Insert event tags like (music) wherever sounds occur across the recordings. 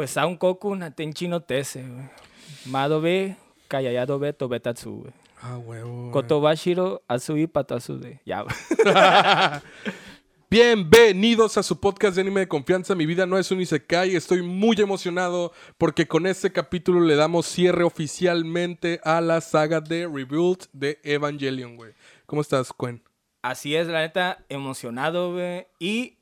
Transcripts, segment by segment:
Pues a un Koku Natenchi no Tese, güey. Mado be, Kayayado be, Tobetatsu, güey. Ah, huevo. Kotobashiro, Asui, Patasu de. Ya, güey. (laughs) Bienvenidos a su podcast de anime de confianza. Mi vida no es un isekai. Estoy muy emocionado porque con este capítulo le damos cierre oficialmente a la saga de Rebuild de Evangelion, güey. ¿Cómo estás, Cuen? Así es, la neta, emocionado, güey. Y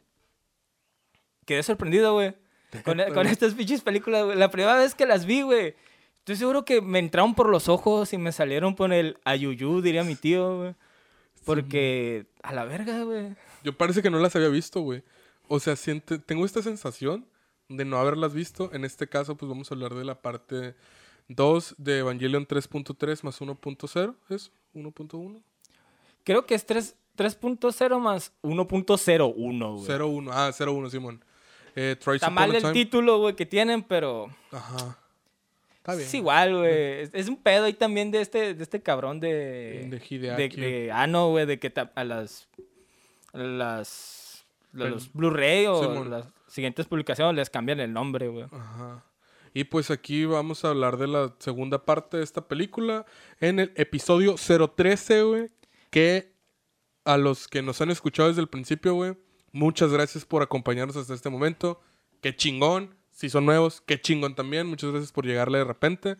quedé sorprendido, güey. (laughs) Con, con estas pinches películas, güey. La primera vez que las vi, güey. Estoy seguro que me entraron por los ojos y me salieron por el ayuyú, diría mi tío, güey. Porque, a la verga, güey. Yo parece que no las había visto, güey. O sea, siente, tengo esta sensación de no haberlas visto. En este caso, pues vamos a hablar de la parte 2 de Evangelion 3.3 más 1.0. ¿Es 1.1? Creo que es 3 3.0 más 1.01, güey. 0.1. Ah, 0.1, Simón. Eh, Está mal el Time. título, güey, que tienen, pero Ajá. Está bien. es igual, güey. Es, es un pedo ahí también de este, de este cabrón de... De Hideaki. De, de- ah, no, güey, de que ta- a las... a las... a los Blu-ray o Simón. las siguientes publicaciones les cambian el nombre, güey. Ajá. Y pues aquí vamos a hablar de la segunda parte de esta película en el episodio 013, güey. Que a los que nos han escuchado desde el principio, güey, muchas gracias por acompañarnos hasta este momento. Qué chingón. Si son nuevos, qué chingón también. Muchas gracias por llegarle de repente.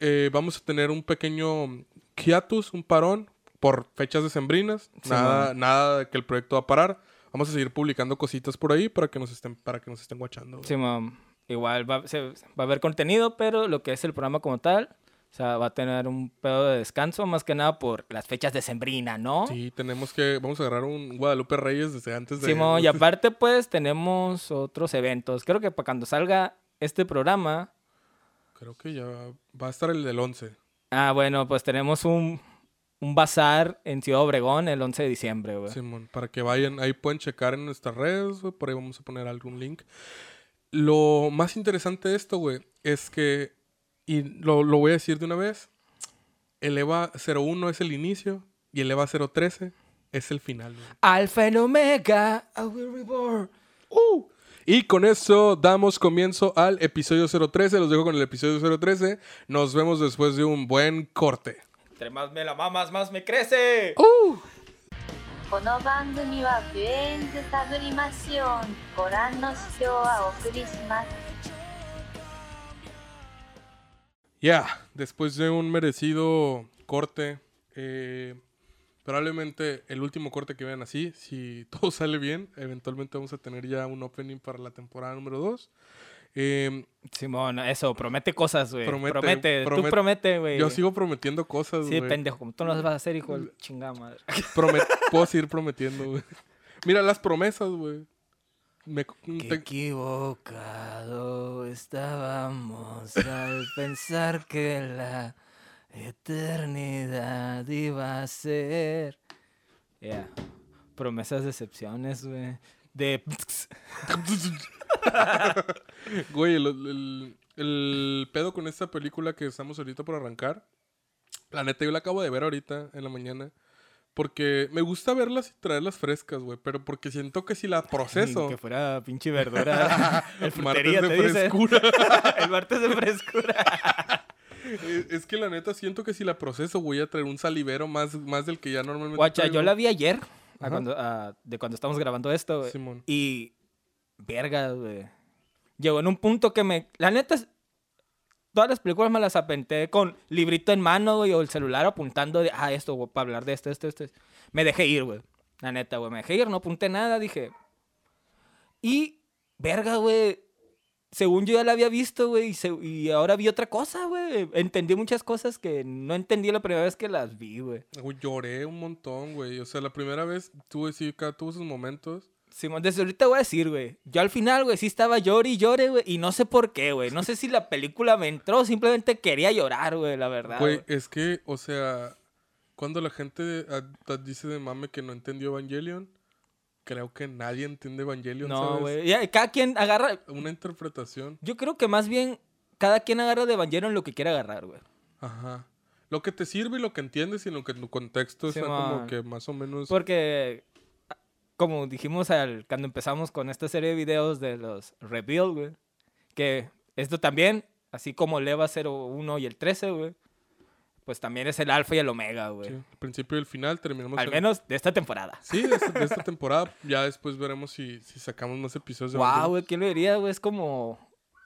Eh, vamos a tener un pequeño hiatus, un parón por fechas decembrinas. Sí, nada, man. nada de que el proyecto va a parar. Vamos a seguir publicando cositas por ahí para que nos estén, para que nos estén guachando. güey. Sí, mam. Igual va, se- va a haber contenido, pero lo que es el programa como tal, o sea, va a tener un pedo de descanso, más que nada por las fechas de Sembrina, ¿no? Sí, tenemos que. Vamos a agarrar un Guadalupe Reyes desde antes de. Simón, (laughs) y aparte, pues, tenemos otros eventos. Creo que para cuando salga este programa, Creo que ya va a estar el del 11. ah, bueno, pues tenemos un, un bazar en Ciudad Obregón el 11 de diciembre, güey. Simón, para que vayan. Ahí pueden checar en nuestras redes. güey, Por ahí vamos a poner algún link. Lo más interesante de esto, güey, es que Y lo, lo voy a decir de una vez. El EVA 01 es el inicio. Y el EVA 013 es el final, güey. Alfa and Omega, I will reborn. ¡Uh! Y con eso damos comienzo al episodio 013. Los dejo con el episodio 013. Nos vemos después de un buen corte. Entre más me la mamas, más me crece. この番組はフュエンズサブリマシオンご覧の指標はお送りします Ya, después de un merecido corte, eh, probablemente el último corte que vean así, si (laughs) todo sale bien, eventualmente vamos a tener ya un opening para la temporada número 2. Simón, eso, promete cosas, güey. Promete, Promete, promet- tú promete, güey. yo sigo prometiendo cosas, Sí, güey. pendejo, como tú no las vas a hacer, hijo de chingada madre. Promet- (laughs) puedo seguir prometiendo, güey. Mira las promesas, güey. Me- te- equivocado estábamos al pensar que la eternidad iba a ser. Ya. Promesas, decepciones, güey. De. (laughs) Güey, el, el- el pedo con esta película que estamos ahorita por arrancar. La neta, yo la acabo de ver ahorita en la mañana. Porque me gusta verlas y traerlas frescas, güey. Pero porque siento que si la proceso. Que fuera pinche verdura. (laughs) El Martes de te dice. frescura. (laughs) El martes de frescura. (laughs) es, es que la neta siento que si la proceso voy a traer un salivero más, más del que ya normalmente. Guacha, traigo. yo la vi ayer. a cuando, a- de cuando estamos grabando esto, güey. Simón. Y. Verga, güey. Llegó en un punto que me. La neta, todas las películas me las apenté con librito en mano, güey, o el celular apuntando de, ah, esto, güey, para hablar de esto, esto, esto. Me dejé ir, güey. La neta, güey, me dejé ir, no apunté nada, dije. Y, verga, güey. Según yo ya la había visto, güey, y, y ahora vi otra cosa, güey. Entendí muchas cosas que no entendí la primera vez que las vi, güey. Lloré un montón, güey. O sea, la primera vez tuve, sí, tuvo sus momentos. Simón, desde ahorita voy a decir, güey. Yo al final, güey, sí estaba llore y llore, güey. Y no sé por qué, güey. No sé si la película me entró, simplemente quería llorar, güey, la verdad. Güey, es que, o sea, cuando la gente dice de mame que no entendió Evangelion, creo que nadie entiende Evangelion, No, güey. Cada quien agarra. Una interpretación. Yo creo que más bien cada quien agarra de Evangelion lo que quiere agarrar, güey. Ajá. Lo que te sirve y lo que entiendes y lo que en tu contexto está como que más o menos... Porque, como dijimos al, cuando empezamos con esta serie de videos de los Reveal, güey. Que esto también, así como el EVA 01 y el 13, güey, pues también es el alfa y el omega, güey. Sí, el principio y el final terminamos. Al en- menos de esta temporada. Sí, de esta, de esta temporada. Ya después veremos si, si sacamos más episodios de Wow, güey, ¿quién lo diría, güey? Es como,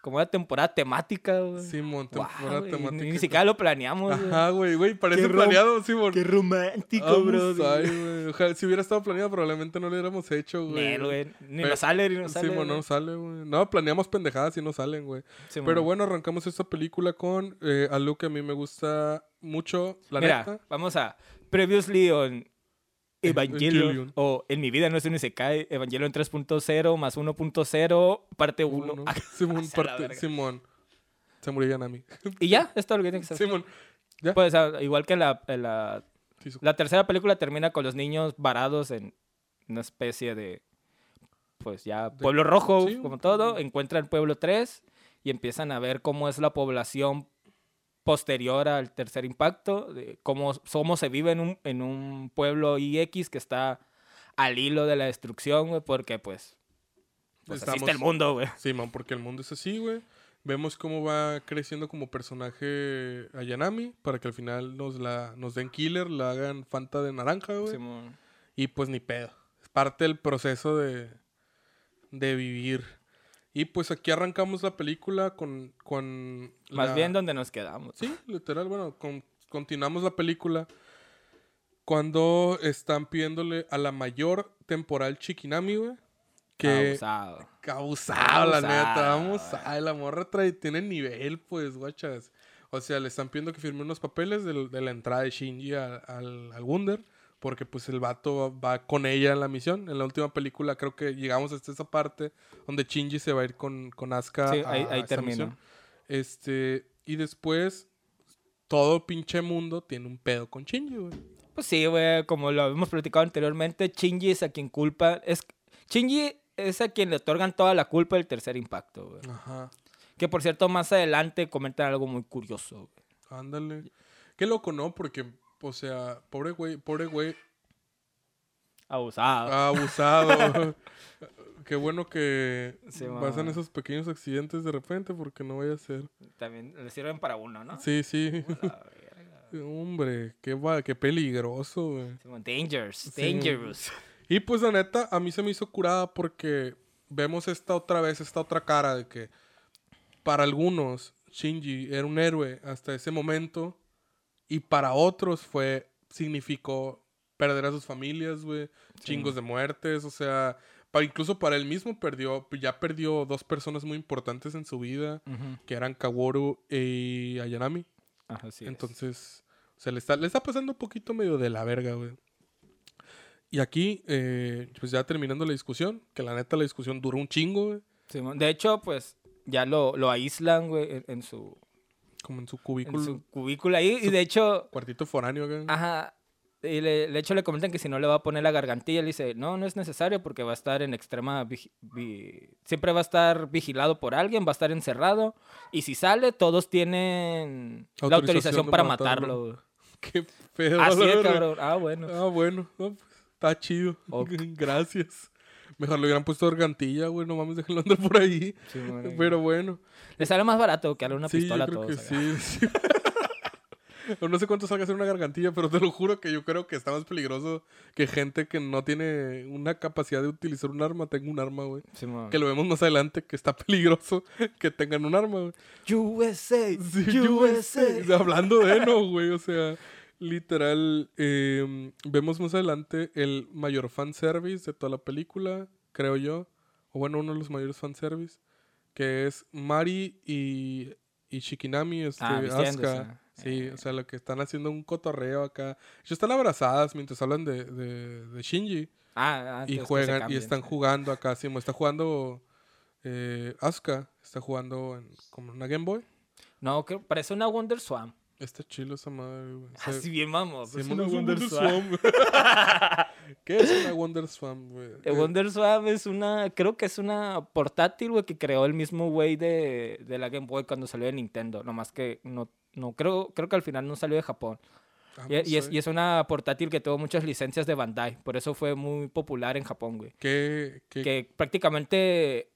como una temporada temática, güey. Simón, temporada temática. Ni, ni siquiera lo planeamos, güey. Ajá, güey, güey, parece planeado, Simón. Qué romántico, bro. güey. Ojalá, si hubiera estado planeado, probablemente no lo hubiéramos hecho, güey. Güey. Ni Pero- nos sale, ni nos sale. Simón, no sale, güey. No, planeamos pendejadas y no salen, güey. Pero bueno, arrancamos esta película con eh, algo que a mí me gusta mucho, la Mira, neta. vamos a Previously on Evangelion, o En mi vida no es un Isekai, Evangelion 3.0 más 1.0, parte 1. Uno. (laughs) (laughs) Simón, parte. Simón. Se murió Yanami. (laughs) y ya, es todo lo que tiene que ser. Simón. Ya. Pues ah, igual que la, en la, la tercera película termina con los niños varados en una especie de, pues ya, pueblo rojo, sí, como todo, encuentran pueblo 3 y empiezan a ver cómo es la población posterior al tercer impacto, de cómo, cómo se vive en un, en un pueblo IX que está al hilo de la destrucción, güey, porque pues, pues así está Estamos- el mundo, güey. Simón, porque el mundo es así, güey. Vemos cómo va creciendo como personaje a Yanami para que al final nos la nos den killer, la hagan Fanta de naranja, güey. Y pues ni pedo. Es parte del proceso de, de vivir. Y pues aquí arrancamos la película con... con Más la- bien donde nos quedamos. Sí, literal, bueno, con- continuamos la película cuando están pidiéndole a la mayor temporal Chikinami, güey. Que... Abusado. Abusado, la neta. Vamos a la morra trae, tiene nivel, pues, guachas. O sea, le están pidiendo que firme unos papeles de, la entrada de Shinji a- al, al Wunder. Porque, pues, el vato va, va con ella en la misión. En la última película creo que llegamos hasta esa parte donde Shinji se va a ir con, con Asuka Sí, a- ahí, a ahí termina. misión. Este, y después, todo pinche mundo tiene un pedo con Shinji, güey. Pues sí, güey, como lo hemos platicado anteriormente, Shinji es a quien culpa. Es, Shinji es a quien le otorgan toda la culpa del tercer impacto, güey. Ajá. Que por cierto, más adelante comentan algo muy curioso, güey. Ándale. Qué loco, ¿no? Porque, o sea, pobre güey, pobre güey, Abusado. abusado. (laughs) Qué bueno que Sí, pasan esos pequeños accidentes de repente porque no vaya a ser. También le sirven para uno, ¿no? Sí, sí. (laughs) Hombre, qué, va- qué peligroso, güey. Dangers, Sí. dangerous. Y pues la neta, a mí se me hizo curada porque vemos esta otra vez, esta otra cara de que para algunos Shinji era un héroe hasta ese momento y para otros fue, significó perder a sus familias, güey, chingos de muertes, o sea, pa- incluso para él mismo perdió, ya perdió dos personas muy importantes en su vida, que eran Kaworu y Ayanami. Ajá, sí es. Entonces, se le está, le está pasando un poquito medio de la verga, güey. Y aquí, eh, pues ya terminando la discusión, que la neta la discusión duró un chingo, güey. De hecho, pues ya lo, lo aíslan, güey, en, en su, Como en su en cubículo, su cubículo ahí. Y de hecho, cuartito foráneo. Ajá. Y le, de hecho le comentan que si no le va a poner la gargantilla, él dice, no, no es necesario porque va a estar en extrema... Siempre va a estar vigilado por alguien, va a estar encerrado. Y si sale, todos tienen la Autorización para matarlo. (laughs) Qué feo. Así verga. cabrón. Ah, bueno. Ah, bueno. no, pues, está chido. (laughs) Gracias. Mejor le hubieran puesto gargantilla, güey. No mames, déjenlo andar por ahí. Sí. Pero bueno. Le sale más barato que darle una sí, pistola yo creo a que todos. acá. sí. (laughs) no sé cuánto salga a hacer una gargantilla, pero te lo juro que yo creo que está más peligroso que gente que no tiene una capacidad de utilizar un arma tenga un arma, güey. Sí, Que lo vemos más adelante, que está (laughs) peligroso que tengan un arma, güey. USA, Sí, USA. Hablando de no, güey. O sea, literal. eh, vemos más adelante el mayor fanservice de toda la película, creo yo. O bueno, uno de los mayores fanservice. Que es Mari y, y Shikinami, este, Ah. Asuka. Sí, Eh. o sea, lo que están haciendo un cotorreo acá. Ellos están abrazadas mientras hablan de, de, de Shinji. Ah, Y juegan, y están sí. jugando acá. Sí, está jugando eh, Asuka. Está jugando en, como una Game Boy. No, que parece una Wonder Swan. Está chilo esa madre, güey. O sea, Así bien, vamos. es una un Wonder. Swan. ¿Qué es una Wonder Swan, güey? (laughs) Wonder Swan es una, creo que es una portátil, güey, que creó el mismo güey de, de la Game Boy cuando salió de Nintendo. Nomás que no, no creo, creo que al final no salió de Japón. ah, Y, no y es, y es una portátil que tuvo muchas licencias de Bandai. Por eso fue muy popular en Japón, güey. ¿Qué, qué- Que prácticamente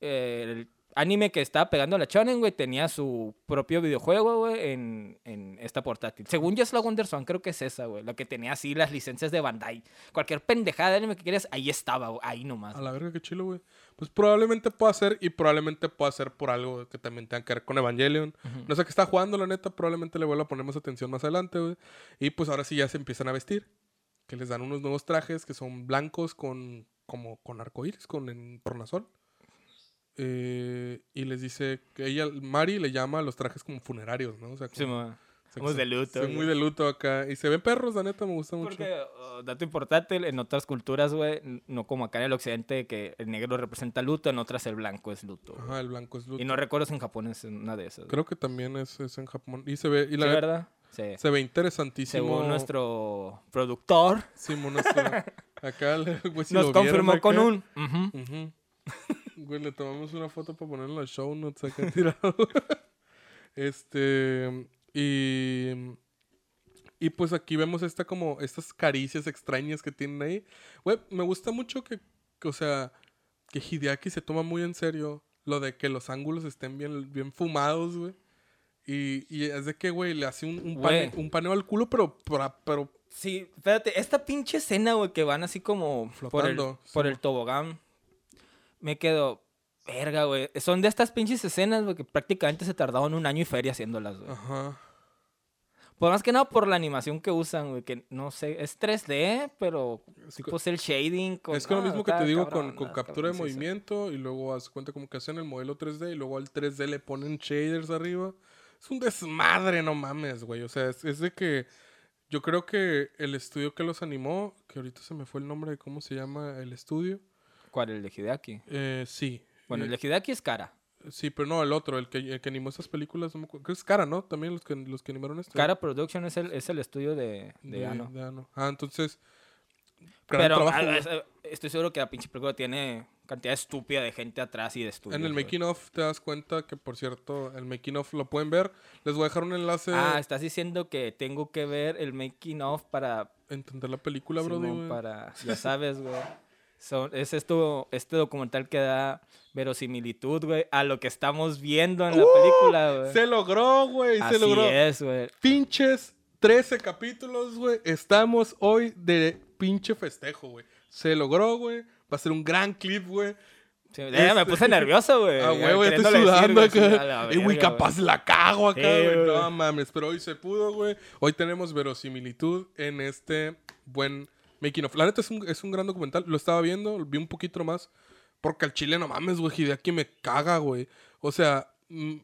eh, el- anime que estaba pegando la Shonen, güey, tenía su propio videojuego, güey, en, en esta portátil. Según yo es la Wonder Swan, creo que es esa, güey, la que tenía así las licencias de Bandai. Cualquier pendejada de anime que quieras, ahí estaba, güey, ahí nomás. A la verga, qué chilo, güey. Pues probablemente pueda ser y probablemente pueda ser por algo que también tenga que ver con Evangelion. No sé qué está jugando, la neta. Probablemente le vuelva a poner más atención más adelante, güey. Y pues ahora sí ya se empiezan a vestir. Que les dan unos nuevos trajes que son blancos con como con arcoíris, con en tornasol. Eh, y les dice que ella, Mari le llama a los trajes como funerarios, ¿no? O sea, Sí, como- ma. o sea, Somos que de luto. muy de luto acá. Y se ven perros, la neta, me gusta mucho. Porque, oh, dato importante, en otras culturas, güey, no como acá en el occidente, que el negro representa luto, en otras el blanco es luto. Ajá, el blanco es luto. Y no recuerdo si en Japón es una de esas. Creo que también es, es en Japón. Y se ve, y Sí, la ¿verdad? Sí. se ve interesantísimo. Según nuestro productor, Simón, nuestro- (laughs) acá, le- güey, si nos confirmó acá. con un... ujú. Ujú. Güey, le tomamos una foto para ponerla en los show notes acá (laughs) tirado. (laughs) este. Y. Y pues aquí vemos esta como. Estas caricias extrañas que tienen ahí. Güey, me gusta mucho que. que, o sea. Que Hideaki se toma muy en serio. Lo de que los ángulos estén bien, bien fumados, güey. Y, y es de que, güey, le hace un, un, pane- un paneo al culo, pero, pero, pero Sí, espérate, esta pinche escena, güey, que van así como por el, Flotando, por el tobogán, me quedo, verga, güey. Son de estas pinches escenas, güey, que prácticamente se tardaron un año y feria haciéndolas, güey. Ajá. Pues más que nada por la animación que usan, güey, que no sé, es 3D, pero Es tipo es el shading. Con, es con lo ah, mismo que te digo cabrón, con, con está captura de sí, sí. movimiento y luego haz cuenta como que hacen el modelo 3D y luego al 3D le ponen shaders arriba. Es un desmadre, no mames, güey. O sea, es, es de que yo creo que el estudio que los animó, que ahorita se me fue el nombre de cómo se llama el estudio. ¿Cuál? El de Hideaki. Eh, sí. Bueno, Eh, el de Hideaki es cara. Sí, pero no, el otro, el que, el que animó esas películas, no me acuerdo. Es Cara, ¿no? También los que, los que animaron esto. Cara Production es el, es el estudio de, de, de, Ano. de Ano. Ah, entonces. gran Pero trabajo, ah, güey. es- eh, estoy seguro que la pinche película tiene cantidad estúpida de gente atrás y de estudios. En el making of te das cuenta que, por cierto, el making of lo pueden ver. Les voy a dejar un enlace Ah, estás diciendo que tengo que ver el making of para... entender la película, bro. Para ya sabes, güey. (laughs) Es esto, este documental que da verosimilitud, güey, a lo que estamos viendo en la película, güey. ¡Uh! Se logró, güey. Se Así logró. es, güey. Pinches 13 capítulos, güey. Estamos hoy de pinche festejo, güey. Se logró, güey. Va a ser un gran clip, güey. Sí, ya me Este- puse nervioso, güey. (laughs) Ah, güey, estoy decir, sudando a acá. Y, güey, capaz la cago acá, güey. No mames, pero hoy se pudo, güey. Hoy tenemos verosimilitud en este buen making of. La neta es un, es un gran documental. Lo estaba viendo, vi un poquito más. Porque al chile no mames, güey. Hideaki me caga, güey. O sea, mm,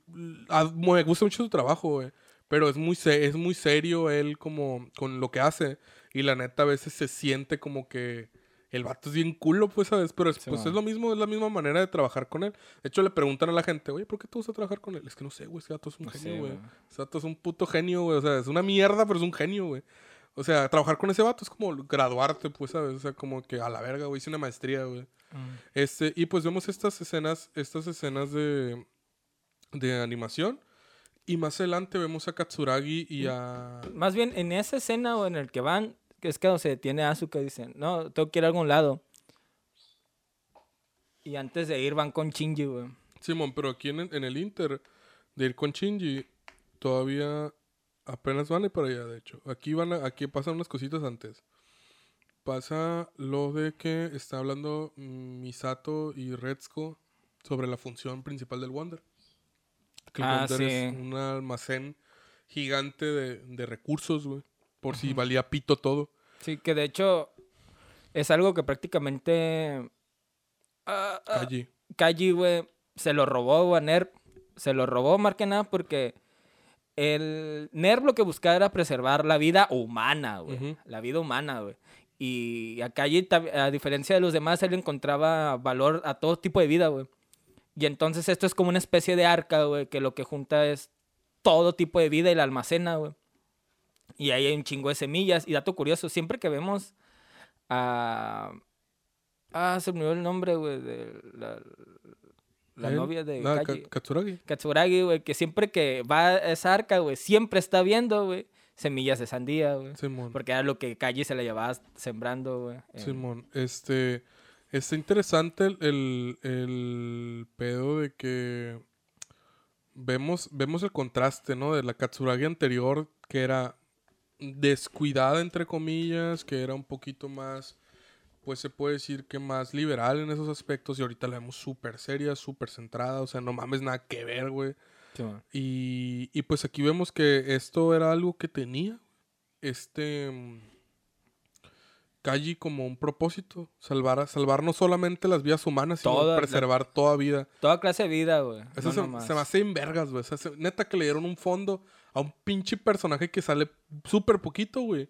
me gusta mucho su trabajo, güey. Pero es muy, se- es muy serio él como con lo que hace. Y la neta a veces se siente como que el vato es bien culo, pues, ¿sabes? Pero es, Sí, pues man. es lo mismo, es la misma manera de trabajar con él. De hecho, le preguntan a la gente, oye, ¿por qué te gusta trabajar con él? Es que no sé, güey, ese vato es un No sé, genio, güey. güey. Ese vato es un puto genio, güey. O sea, es una mierda, pero es un genio, güey. O sea, trabajar con ese vato es como graduarte, pues, ¿sabes? O sea, como que a la verga, güey, hice una maestría, güey. Mm. Este, y pues vemos estas escenas, estas escenas de, de animación. Y más adelante vemos a Katsuragi y a... Más bien, en esa escena o en el que van, que es cuando se detiene Asuka, dicen, no, tengo que ir a algún lado. Y antes de ir van con Shinji, güey. Simón, pero aquí en, en el Inter de ir con Shinji, todavía apenas van a ir para allá, de hecho. Aquí van a- aquí pasan unas cositas antes. Pasa lo de que está hablando Misato y Retsuko sobre la función principal del Wonder. Que el Ah, Wonder es un almacén gigante de, de recursos, güey. Por si valía pito todo. Sí, que de hecho es algo que prácticamente... ah, ah, Allí. Kaji, güey, se lo robó Nerv. Se lo robó más que nada porque el Nerv lo que buscaba era preservar la vida humana, güey. La vida humana, güey. Y a Kaji, ta- a diferencia de los demás, él encontraba valor a todo tipo de vida, güey. Y entonces esto es como una especie de arca, güey, que lo que junta es todo tipo de vida y la almacena, güey. Y ahí hay un chingo de semillas. Y dato curioso, siempre que vemos a... Ah, se me olvidó el nombre, güey, de la, la ¿Eh? novia de Kaji. Ka- Katsuragi. Katsuragi, güey, que siempre que va a esa arca, güey, siempre está viendo, güey, semillas de sandía, güey. Simón. Porque era lo que Kaji se la llevaba sembrando, güey. Simón, este, Está interesante el, el, el pedo de que vemos, vemos el contraste, ¿no? De la Katsuragi anterior, que era descuidada, entre comillas, que era un poquito más, pues se puede decir que más liberal en esos aspectos, y ahorita la vemos súper seria, súper centrada, o sea, no mames, nada que ver, güey. Sí. Y, y pues aquí vemos que esto era algo que tenía este mm, Kaji como un propósito, salvar, salvar no solamente las vidas humanas, sino Toda la- preservar toda vida. Toda clase de vida, güey. Eso no se, me hace en vergas, güey. O sea, se- neta que le dieron un fondo a un pinche personaje que sale súper poquito, güey.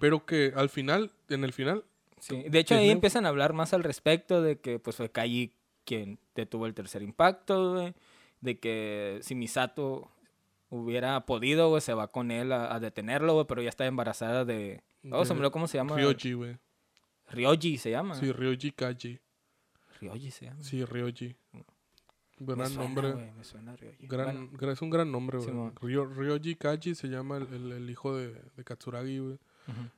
Pero que al final, en el final, Sí, De hecho, ahí empiezan a hablar más al respecto de que pues fue Kaji quien detuvo el tercer impacto, güey. De que si Misato hubiera podido, güey, se va con él a, a detenerlo, güey, pero ya está embarazada de... Oh, De cómo se llama. Ryoji, güey. Ryoji se llama. Sí, Ryoji Kaji. Ryoji se llama. Sí, Ryoji. Me Gran suena, nombre. me suena Ryoji. Gran, Bueno, gra- es un gran nombre, güey. Ryo- Ryoji Kaji se llama el, el- el hijo de, de Katsuragi, güey.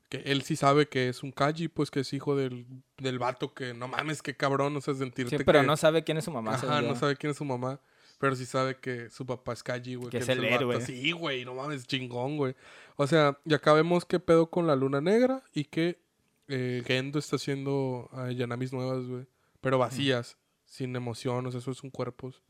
Que él sí sabe que es un Kaji, pues que es hijo del, del vato que no mames, qué cabrón, o sea, sentirte Sí, pero que- no sabe quién es su mamá. Ajá, no sabe quién es su mamá. Pero sí sabe que su papá es Kaji, güey. Que es el vato. héroe. Sí, güey, no mames, chingón, güey. O sea, y acá vemos qué pedo con la luna negra y que eh, Gendo está haciendo ah, Yanamis nuevas, güey. Pero vacías, sin emoción, o sea, esos son cuerpos.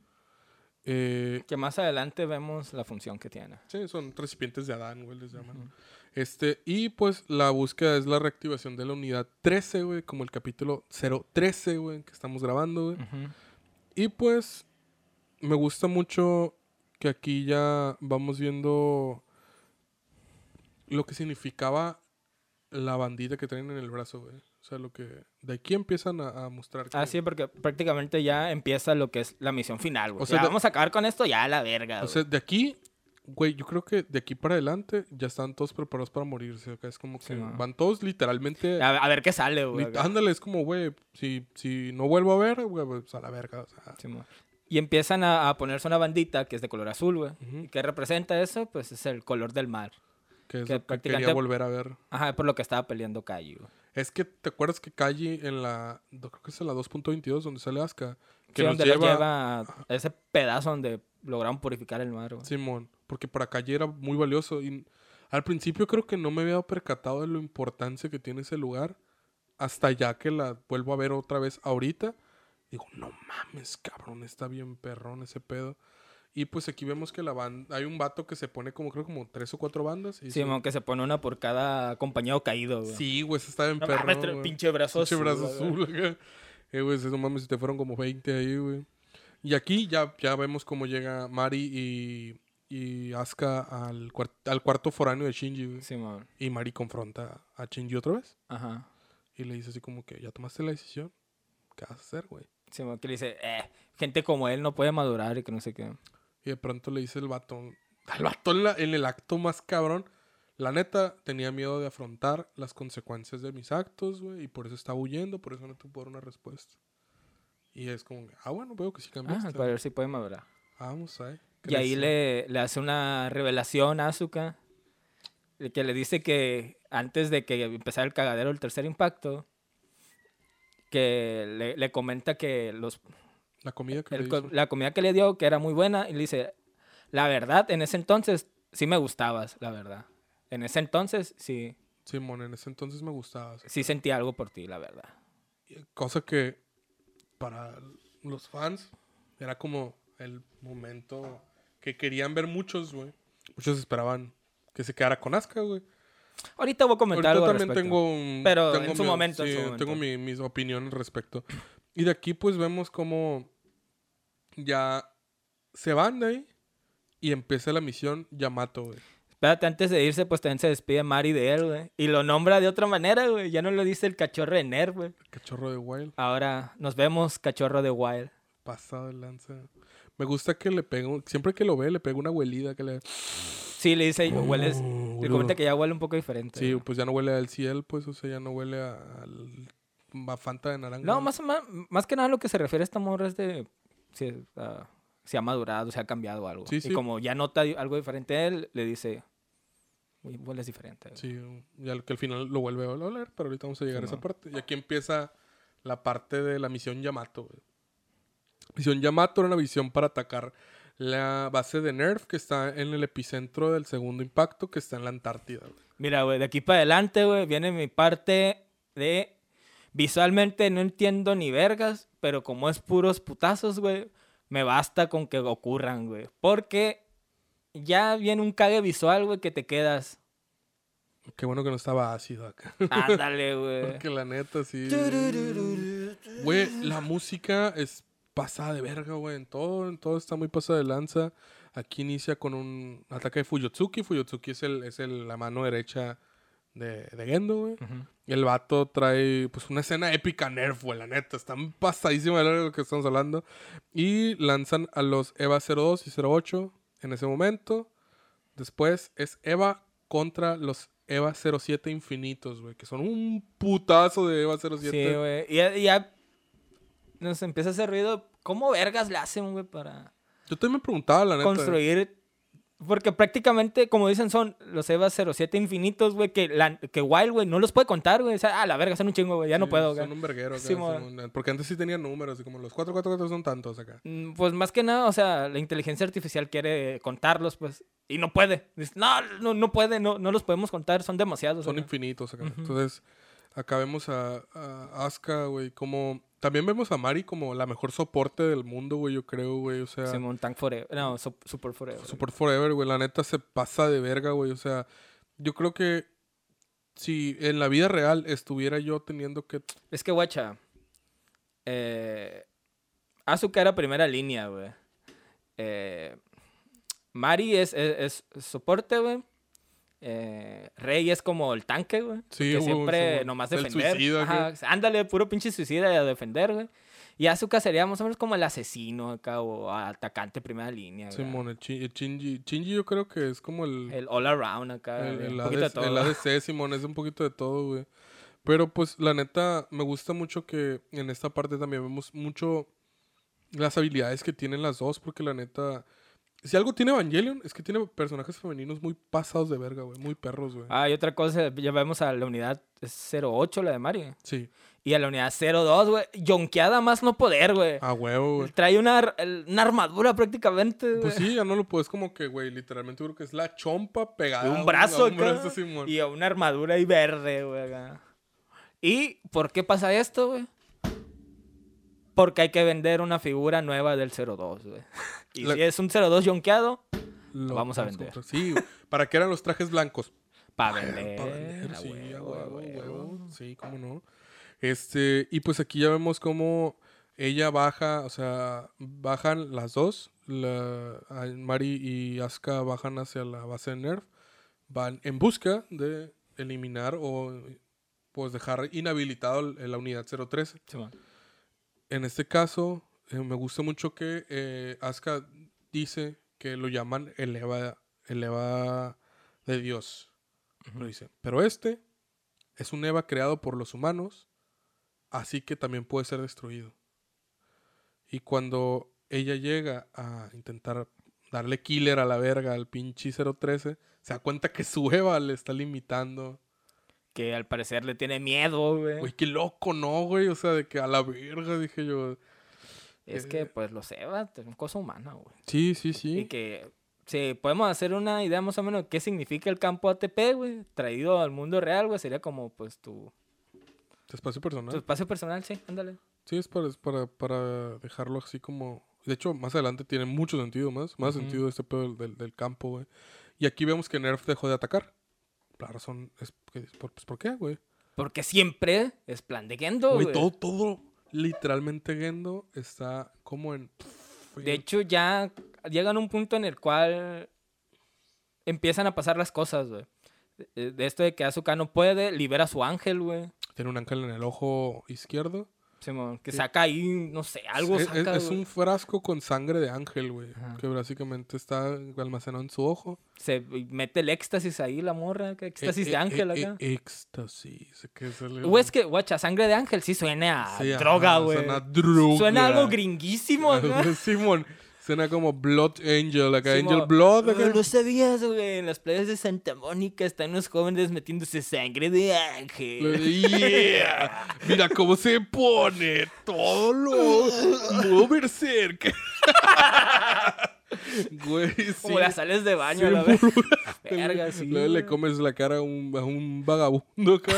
Eh, Que más adelante vemos la función que tiene. Sí, son recipientes de Adán, güey, les llaman. Este, y pues la búsqueda es la reactivación de la unidad 13, güey, como el capítulo 013, güey, que estamos grabando, güey. Y pues me gusta mucho que aquí ya vamos viendo lo que significaba la bandita que traen en el brazo, güey. O sea, lo que de aquí empiezan a, a mostrar. que- Ah, sí, porque prácticamente ya empieza lo que es la misión final, güey. O sea, Ya de- vamos a acabar con esto ya a la verga, O güey. sea, de aquí, güey, yo creo que de aquí para adelante ya están todos preparados para morirse. Acá es como que Sí, van todos literalmente. A, a ver qué sale, güey. ándale, es como, güey, si, si no vuelvo a ver, güey, pues a la verga. O sea, Sí, mo. y empiezan a, a ponerse una bandita que es de color azul, güey. Ujú. ¿Y qué representa eso? Pues es el color del mar. que es Que lo que prácticamente- quería volver a ver. Ajá, por lo que estaba peleando Kaji, güey. Es que, ¿te acuerdas que Kaji en la. Creo que es en la 2.22 donde sale Asuka? Que Sí, donde lleva. lleva a ese pedazo donde lograron purificar el mar, güey. Simón. Porque para Kaji era muy valioso. Y al principio creo que no me había percatado de la importancia que tiene ese lugar. Hasta ya que la vuelvo a ver otra vez ahorita. Digo, no mames, cabrón, está bien perrón ese pedo. Y pues aquí vemos que la banda. Hay un vato que se pone como, creo, como tres o cuatro bandas. Y Sí, mo, que se pone una por cada compañero caído, güey. Sí, güey, ese está bien No perrón. mames, tra- güey. pinche brazo Pinche azul, brazo güey. azul. Eh, güey, no mames, si te fueron como 20 ahí, güey. Y aquí ya, ya vemos cómo llega Mari y, y Asuka al, cuar- al cuarto foráneo de Shinji, güey. Sí, mo. Y Mari confronta a Shinji otra vez. Ajá. Y le dice así como que, ¿ya tomaste la decisión? ¿Qué vas a hacer, güey? Sí, mo, que le dice, eh, gente como él no puede madurar y que no sé qué. Y de pronto le dice el vato, al vato en, en el acto más cabrón. La neta, tenía miedo de afrontar las consecuencias de mis actos, güey. Y por eso estaba huyendo, por eso no dar una respuesta. Y es como, ah, bueno, veo que sí Ah, cambiaste. para ver si puede madurar. Vamos ahí. Y ahí le, le hace una revelación a Asuka. Que le dice que antes de que empezara el cagadero del tercer impacto, que le, le comenta que los, La comida que el le hizo. la comida que le dio, que era muy buena, y le dice, la verdad, en ese entonces sí me gustabas, la verdad. En ese entonces sí, Simón, en ese entonces me gustaba. así. sí sentí algo por ti, la verdad. Cosa que para los fans era como el momento que querían ver muchos, güey. Muchos esperaban que se quedara con Asuka, güey. Ahorita voy a comentar Ahorita algo al también respecto. tengo un... Pero tengo en su momento, en sí, su momento. Tengo mi, mis opiniones al respecto. Y de aquí pues vemos como ya se van de ahí y empieza la misión Yamato, güey. Espérate, antes de irse, pues también se despide Mari de él, güey. Y lo nombra de otra manera, güey. Ya no lo dice el cachorro de Nerf, güey. El cachorro de Wild. Ahora nos vemos, cachorro de Wild. Pasado de lanza. Me gusta que le pega, un- siempre que lo ve, le pega una huelida que le... Sí, le dice, hueles. Le boludo. comenta que ya huele un poco diferente. Sí, pues ya no huele al cielo, pues, o sea, ya no huele a, al a Fanta de naranja. No, más, más, más que nada lo que se refiere a esta morra es de si, ah, si ha madurado, si ha cambiado algo. Sí, sí. Y como ya nota algo diferente a él, le dice, "Uy, hueles diferente. güey". Sí, ya que al final lo vuelve a oler, pero ahorita vamos a llegar a esa parte. Y aquí empieza la parte de la misión Yamato, güey. Misión Yamato era una visión para atacar la base de Nerf que está en el epicentro del segundo impacto que está en la Antártida, güey. Mira, güey, de aquí para adelante, güey, viene mi parte de... Visualmente no entiendo ni vergas, pero como es puros putazos, güey, me basta con que ocurran, güey. Porque ya viene un cague visual, güey, que te quedas. Qué bueno que no estaba ácido acá. Ándale, (laughs) güey. Porque la neta sí. Güey, la música es pasada de verga, güey. En todo, en todo está muy pasada de lanza. Aquí inicia con un ataque de Fuyotsuki. Fuyotsuki es, el, es el- la mano derecha de, de Gendo, güey. El vato trae pues una escena épica nerf, güey, la neta. Están pasadísima de lo que estamos hablando. Y lanzan a los EVA 02 y 08 en ese momento. Después es EVA contra los EVA 07 infinitos, güey. Que son un putazo de EVA 07. Sí, güey. Y ya nos empieza a hacer ruido. ¿Cómo vergas le hacen, güey, para Yo también me preguntaba, la neta. construir? Porque prácticamente, como dicen, son los EVA 07 infinitos, güey, que, la, que Wild, güey, no los puede contar, güey. O sea, ah, la verga, son un chingo, güey, ya no Sí, puedo, Son güey. un verguero acá, Sí, son- Porque antes sí tenían números, así como los 444 son tantos acá. Mm, Pues más que nada, o sea, la inteligencia artificial quiere contarlos, pues, y no puede. Dice, no, no, no puede, no, no los podemos contar, son demasiados. Son güey". infinitos acá. Entonces, acá vemos a, a Asuka, güey, como... También vemos a Mari como la mejor soporte del mundo, güey, yo creo, güey. O sea, Simón Tank Forever. No, Sup- Super Forever. Super Forever, güey. La neta se pasa de verga, güey. O sea, yo creo que si en la vida real estuviera yo teniendo que... Es que, guacha, eh, Asuka era primera línea, güey. Eh, Mari es, es, es soporte, güey. Eh, Rey es como el tanque, güey. Sí, que siempre Simón. nomás defender. suicida, Ajá, ándale, puro pinche suicida y a defender, güey. Y Asuka sería más o menos como el asesino acá o atacante primera línea. Simón, el, el Shinji. Shinji yo creo que es como el... El all around acá. El, un poquito de todo. el ADC, (laughs) Simón, es un poquito de todo, güey. Pero pues la neta, me gusta mucho que en esta parte también vemos mucho las habilidades que tienen las dos, porque la neta, si algo tiene Evangelion, es que tiene personajes femeninos muy pasados de verga, güey, muy perros, güey. Ah, y otra cosa, ya vemos a la unidad 08, la de Mari. Sí, Y a la unidad 02, güey. Yonkeada más no poder, güey. a huevo, güey. Trae una, una armadura prácticamente, güey. Pues sí, ya no lo puedes como que, güey, literalmente creo que es la chompa pegada. Y un brazo a un brazo, Simón. Y a una armadura ahí verde, güey. ¿Y por qué pasa esto, güey? Porque hay que vender una figura nueva del 02, güey. (laughs) Y La- si es un 02 yonkeado, Lo vamos a vender. Sí. ¿para qué eran los trajes blancos? para vender. Para vender, sí, huevo, a huevo, huevo. huevo. Sí, cómo no. Este, y pues aquí ya vemos cómo ella baja, o sea, bajan las dos. La, Mari y Asuka bajan hacia la base de Nerf. Van en busca de eliminar o pues dejar inhabilitado la unidad 013. Simón. En este caso, eh, me gusta mucho que eh, Asuka dice que lo llaman el Eva, el Eva de Dios. Lo dice. Pero este es un Eva creado por los humanos, así que también puede ser destruido. Y cuando ella llega a intentar darle killer a la verga al pinche 013, se da cuenta que su Eva le está limitando. Que al parecer le tiene miedo, güey. Güey, qué loco, ¿no, güey? O sea, de que a la verga, dije yo. Es eh, que, pues, lo sé, va, es una cosa humana, güey. Sí, sí, Y sí. que si podemos hacer una idea más o menos de qué significa el campo ATP, güey, traído al mundo real, güey, sería como pues tu, Tu espacio tu personal. espacio personal, sí, ándale. Sí, es para, es para, para dejarlo así como... De hecho, más adelante tiene mucho sentido más. Más sentido este pedo del, del campo, güey. Y aquí vemos que Nerf dejó de atacar. La razón es... ¿Por, pues, ¿por qué, güey? Porque siempre es plan de Gendo, Güey, todo, todo, literalmente Gendo está como en... De hecho, ya llegan a un punto en el cual empiezan a pasar las cosas, güey. De esto de que Asuka no puede, libera a su ángel, güey. Tiene un ángel en el ojo izquierdo. Simón, Que saca ahí, no sé, algo es, saca, es- un frasco con sangre de ángel, güey. Que básicamente está almacenado en su ojo. Se mete el éxtasis ahí, la morra, que éxtasis Eh, de eh, ángel eh, acá. eh, éxtasis. que Güey, es que, guacha, sangre de ángel sí suena a Sí, droga, güey. Suena a droga. Suena algo gringuísimo, acá. Simón. (laughs) Suena como Blood Angel, acá Sí, Angel Blood. "Oh, acá. No sabías, güey. En las playas de Santa Mónica están unos jóvenes metiéndose sangre de ángel. Yeah. (laughs) Mira cómo se pone todo lo mover cerca. (laughs) Güey, sí. Como las sales de baño, Sí, la vez. (laughs) Verga, sí. Luego le güey. comes la cara a un, a un vagabundo acá.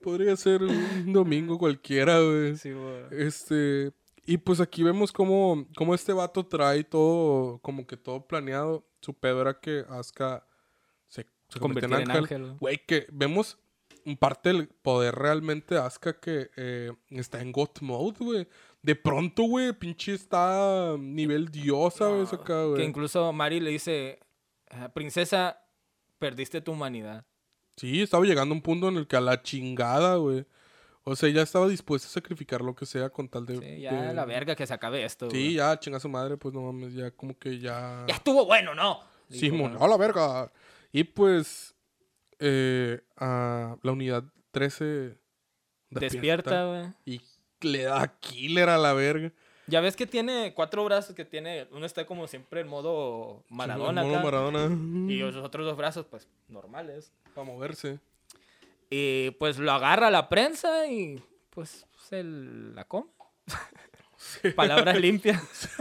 Podría ser un domingo cualquiera, güey. Sí, güey. Este. Y pues aquí vemos cómo, cómo este vato trae todo, como que todo planeado. Su pedo era que Asuka se, se convirtió en ángel. güey. Que vemos parte del poder realmente de Asuka que eh, está en God Mode, güey. De pronto, güey, pinche está nivel diosa, güey, esa acá, Que güey. incluso Mari le dice, "Ah, princesa, perdiste tu humanidad. Sí, estaba llegando a un punto en el que a la chingada, güey. O sea, ya estaba dispuesto a sacrificar lo que sea con tal de... Sí, ya de- la verga que se acabe esto. Sí, güey. ya, chinga su madre, pues no mames, ya como que ya... Ya estuvo bueno, ¿no? Sí, mon, ¿no? a la verga. Y pues, eh, a la unidad 13 Despierta, güey. y le da killer a la verga. Ya ves que tiene cuatro brazos que tiene. Uno está como siempre en modo Maradona Sí, modo acá. Maradona. Y los otros dos brazos, pues, normales. Para moverse. Y pues lo agarra la prensa y pues se la come. (laughs) Palabras limpias. (laughs)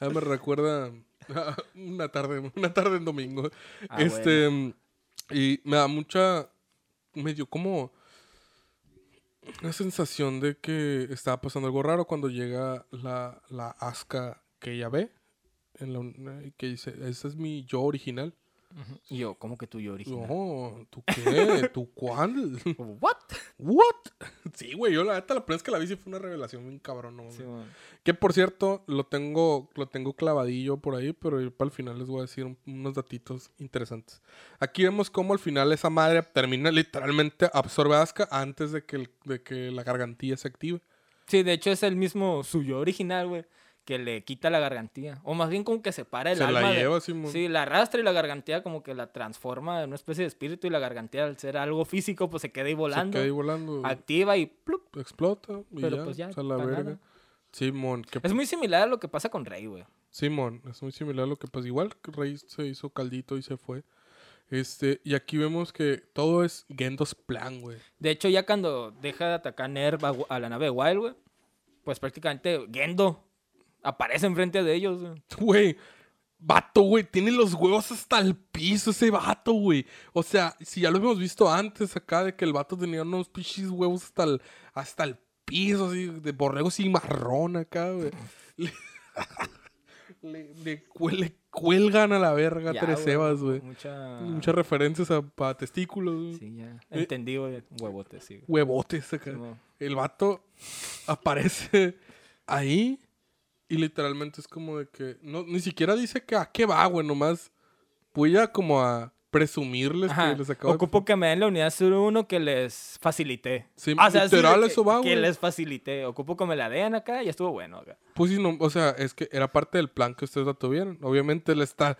Ah, me recuerda a una tarde, una tarde en domingo. Ah, este, y me da mucha, medio como una sensación de que estaba pasando algo raro cuando llega la, la Aska que ella ve. En la, y que dice, ese es mi yo original. Y yo, ¿cómo que tuyo original? No, ¿tú qué? ¿Tú cuál? (laughs) ¿What? ¿What? Sí, güey, yo la neta la primera vez que la vi sí fue una revelación bien cabrón, ¿no? Sí. Que por cierto, lo tengo, lo tengo clavadillo por ahí, pero yo para el final les voy a decir un- unos datitos interesantes. Aquí vemos cómo al final esa madre termina literalmente absorbe a Asuka antes de que, el- de que la gargantilla se active. Sí, de hecho es el mismo suyo original, güey. Que le quita la gargantía. O más bien como que separa el Se la alma. de- lleva, Simón. Sí, la arrastra y la gargantía como que la transforma en una especie de espíritu y la gargantía al ser algo físico pues se queda ahí Se volando. queda ahí volando. Activa y plup. Explota. Y Pero ya, pues ya, o sea, la verga. nada. Simón, que Es muy similar a lo que pasa con Rey, güey. Simón, es muy similar a lo que pues igual que Rey se hizo caldito y se fue. Este, y aquí vemos que todo es Gendo's plan, güey. De hecho, ya cuando deja de atacar Nerv a, a la nave de Wild, güey, pues prácticamente Gendo aparece enfrente de ellos, (laughs) güey. Vato, güey, tiene los huevos hasta el piso ese vato, güey. O sea, si ya lo hemos visto antes acá de que el vato tenía unos pichis huevos hasta el, hasta el piso, así, de borrego así marrón acá, güey. (laughs) Le, le, le cue- le cuelgan a la verga Ya, tres cebas, güey. Mucha... Muchas referencias a, a testículos, güey. Sí, ya. Entendí, güey. Huevote, sí. güey. Huevotes acá. El vato aparece ahí y literalmente es como de que no, ni siquiera dice que a qué va, güey, nomás voy a como a presumirles Ajá. que les acabo de- Ocupo que me den la unidad 01 que les facilité. Sí, Ah, o sea, sí, literal que- eso va, Que güey. les facilité. Ocupo que me la den acá y estuvo bueno acá. Pues sí, no, o sea, es que era parte del plan que ustedes la tuvieron. Obviamente le está,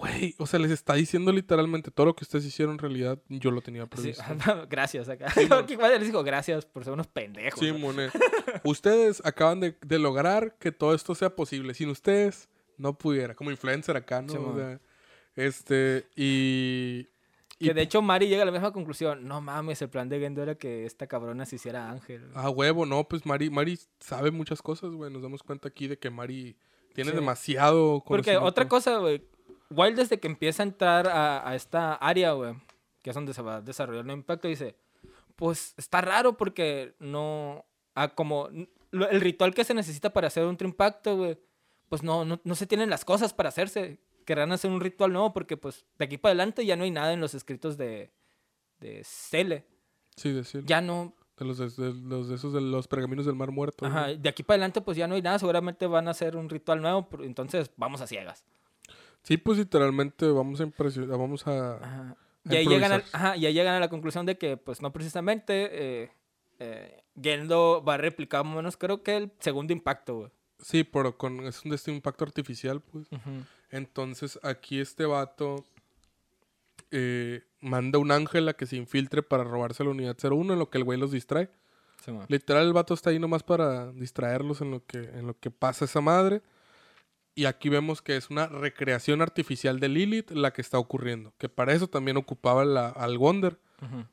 güey, o sea, les está diciendo literalmente todo lo que ustedes hicieron en realidad, yo lo tenía Sí, previsto. (laughs) gracias acá. Sí, (laughs) les digo gracias por ser unos pendejos. Sí. Monet. (laughs) ustedes acaban de, de lograr que todo esto sea posible. Sin ustedes, no pudiera. Como influencer acá, ¿no? Sí, o mon. sea, este, y... y Que de hecho Mari llega a la misma conclusión. No mames, el plan de Gendo era que esta cabrona se hiciera ángel. Ah, huevo, no, pues Mari, Mari sabe muchas cosas, güey. Nos damos cuenta aquí de que Mari tiene demasiado Porque conocimiento. otra cosa, güey. Wild desde que empieza a entrar a, a esta área, güey, que es donde se va a desarrollar el impacto, dice, pues está raro porque no, ah, como lo- el ritual que se necesita para hacer un trimpacto, güey, pues no, no, no se tienen las cosas para hacerse. Querrán hacer un ritual nuevo porque pues de aquí para adelante ya no hay nada en los escritos de, de Cele. Sí, decir. Ya no, De los de, de los de esos de los pergaminos del mar muerto. ajá, de aquí para adelante pues ya no hay nada, seguramente van a hacer un ritual nuevo, entonces vamos a ciegas. Sí, pues literalmente vamos a impresionar, vamos a... Ajá. A Y ahí, llegan a, ajá, y ahí llegan a la conclusión de que, pues no precisamente, eh, eh, Gendo va a replicar más o menos, creo que el segundo impacto, güey. Sí, pero con es un este impacto artificial, pues. Entonces aquí este vato eh, manda un ángel a que se infiltre para robarse la unidad 01 en lo que el güey los distrae. Sí. Literal, el vato está ahí nomás para distraerlos en lo que, en lo que pasa esa madre. Y aquí vemos que es una recreación artificial de Lilith la que está ocurriendo. Que para eso también ocupaba la, al Wonder.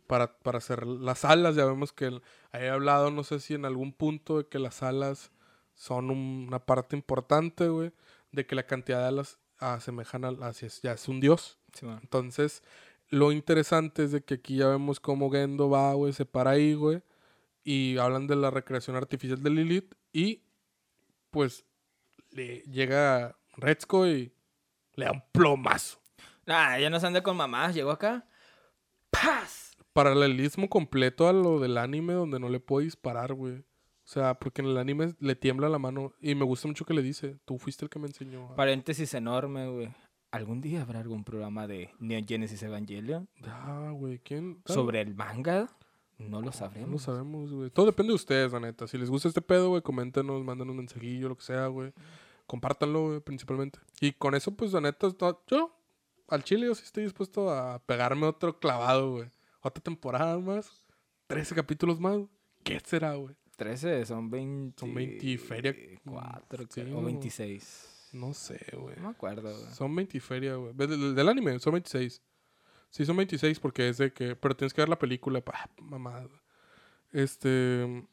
Para, para hacer las alas. Ya vemos que el- he hablado, no sé si en algún punto, de que las alas son un- una parte importante, güey. De que la cantidad de alas asemejan a, a- ya es un dios. Sí. Entonces, lo interesante es de que aquí ya vemos cómo Gendo va, güey, se para ahí, güey. Y hablan de la recreación artificial de Lilith. Y, pues, le llega Retzko y le da un plomazo. Nah, ya no se anda con mamás. Llegó acá. ¡Paz! Paralelismo completo a lo del anime donde no le puede disparar, güey. O sea, porque en el anime le tiembla la mano. Y me gusta mucho que le dice, tú fuiste el que me enseñó. a-". Paréntesis enorme, güey. ¿Algún día habrá algún programa de Neon Genesis Evangelion Ah, güey, ¿quién? Sobre el manga? No lo No lo sabremos. sabemos, güey. Todo depende de ustedes, la neta. Si les gusta este pedo, güey, coméntenos, mándanos un mensajillo, lo que sea, güey. Compártanlo, güey, principalmente. Y con eso, pues, la neta, yo, al chile, yo sí estoy dispuesto a pegarme otro clavado, güey. Otra temporada más. 13 capítulos más. ¿Qué será, güey? 13, son 20. Son 20 y feria. 4, Sí, o ¿no? 26. No sé, güey. No me acuerdo, güey. Son 20 y feria, güey. Del, del anime, son 26. Sí, son 26 porque es de que... Pero tienes que ver la película, pa, mamá. Este...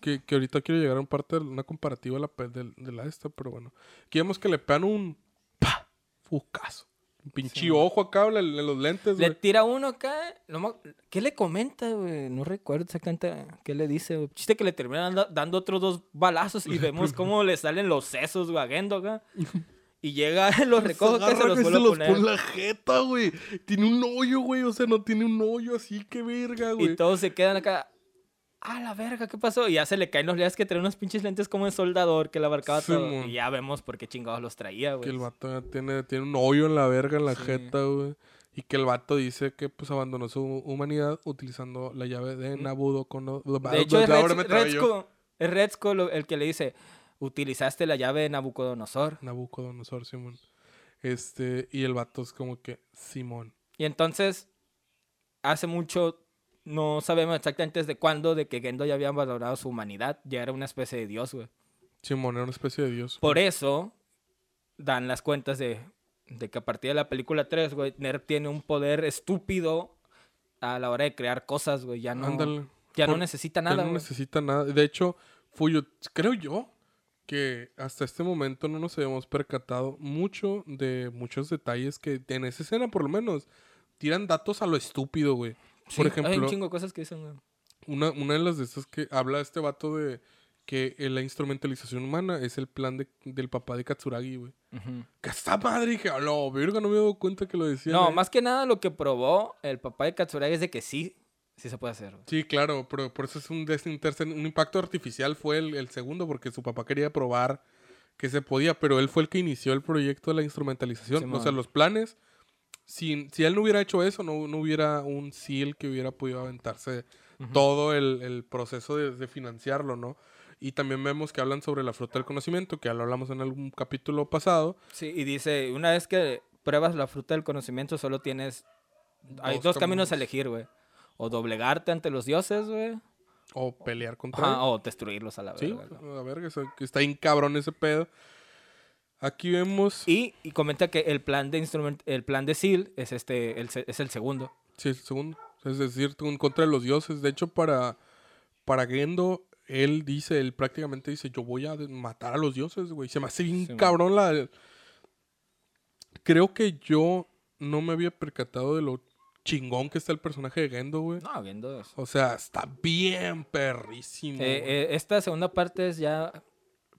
Que, que ahorita quiero llegar a un parte, una comparativa de la, de, de la esta, pero bueno. Aquí vemos que le pegan un... ¡Pa! Fuscazo. Un pinche Sí. ojo acá, en, en los lentes, Le tira uno acá. no ¿Qué le comenta, güey? No recuerdo exactamente qué le dice, güey. Chiste que le terminan dando, dando otros dos balazos y (laughs) vemos cómo le salen los sesos, güey, acá. (laughs) Y llega, (laughs) los recoge y se los vuelve a los poner. pone la jeta, güey. Tiene un hoyo, güey. O sea, no tiene un hoyo así, qué verga, güey. Y todos se quedan acá. Ah, la verga, ¿qué pasó? Y ya se le caen los lentes que trae unos pinches lentes como de soldador que le abarcaba todo. Simón. Y ya vemos por qué chingados los traía, güey. Que el vato ya tiene, tiene un hoyo en la verga, en la Sí. jeta, güey. Y que el vato dice que pues abandonó su humanidad utilizando la llave de Nabucodonosor. Mm. De hecho, es lo- el que le dice, utilizaste la llave de Nabucodonosor. Nabucodonosor, Simón. Este, y el vato es como que Simón. Y entonces, hace mucho, no sabemos exactamente desde cuándo, de que Gendo ya había valorado su humanidad. Ya era una especie de dios, güey. Simón era una especie de dios. Por eso, dan las cuentas de, de que a partir de la película 3, güey, Nerv tiene un poder estúpido a la hora de crear cosas, güey. Ya no, Ándale. ya no necesita Ya nada, no güey. necesita nada. De hecho, Fuyo, creo yo que hasta este momento no nos habíamos percatado mucho de muchos detalles que en esa escena, por lo menos, tiran datos a lo estúpido, güey. Por Sí, Hay ejemplo, un chingo de cosas que dicen, güey. Una, una de las de estas que habla este vato de que eh, la instrumentalización humana es el plan de- del papá de Katsuragi, güey. Que está madre, dije, la verga, no me he dado cuenta que lo decía. No, más que nada lo que probó el papá de Katsuragi es de que sí, sí se puede hacer. güey. Sí, claro, pero por eso es un, desinterce- un impacto artificial fue el, el segundo, porque su papá quería probar que se podía, pero él fue el que inició el proyecto de la instrumentalización. o sea, los planes, si, si él no hubiera hecho eso, no, no hubiera un SEAL que hubiera podido aventarse todo el, el proceso de, de financiarlo, ¿no? Y también vemos que hablan sobre la fruta del conocimiento, que ya lo hablamos en algún capítulo pasado. Sí, y dice, una vez que pruebas la fruta del conocimiento, solo tienes... Hay Dos dos, caminos caminos. a elegir, güey. O doblegarte ante los dioses, güey. O pelear contra Ajá, o destruirlos a la Sí, verga. güey. a ver, que está- bien cabrón ese pedo. Aquí vemos... Y, y comenta que el plan de instrument, el plan de Seal es este, el, es el segundo. Sí, el segundo. Es decir, en contra de los dioses. De hecho, para, para Gendo, él dice, él prácticamente dice, yo voy a matar a los dioses, güey. Se me hace bien Sí, man. cabrón la... Creo que yo no me había percatado de lo chingón que está el personaje de Gendo, güey. No, viendo eso. O sea, está bien perrísimo. Eh, eh, esta segunda parte es ya...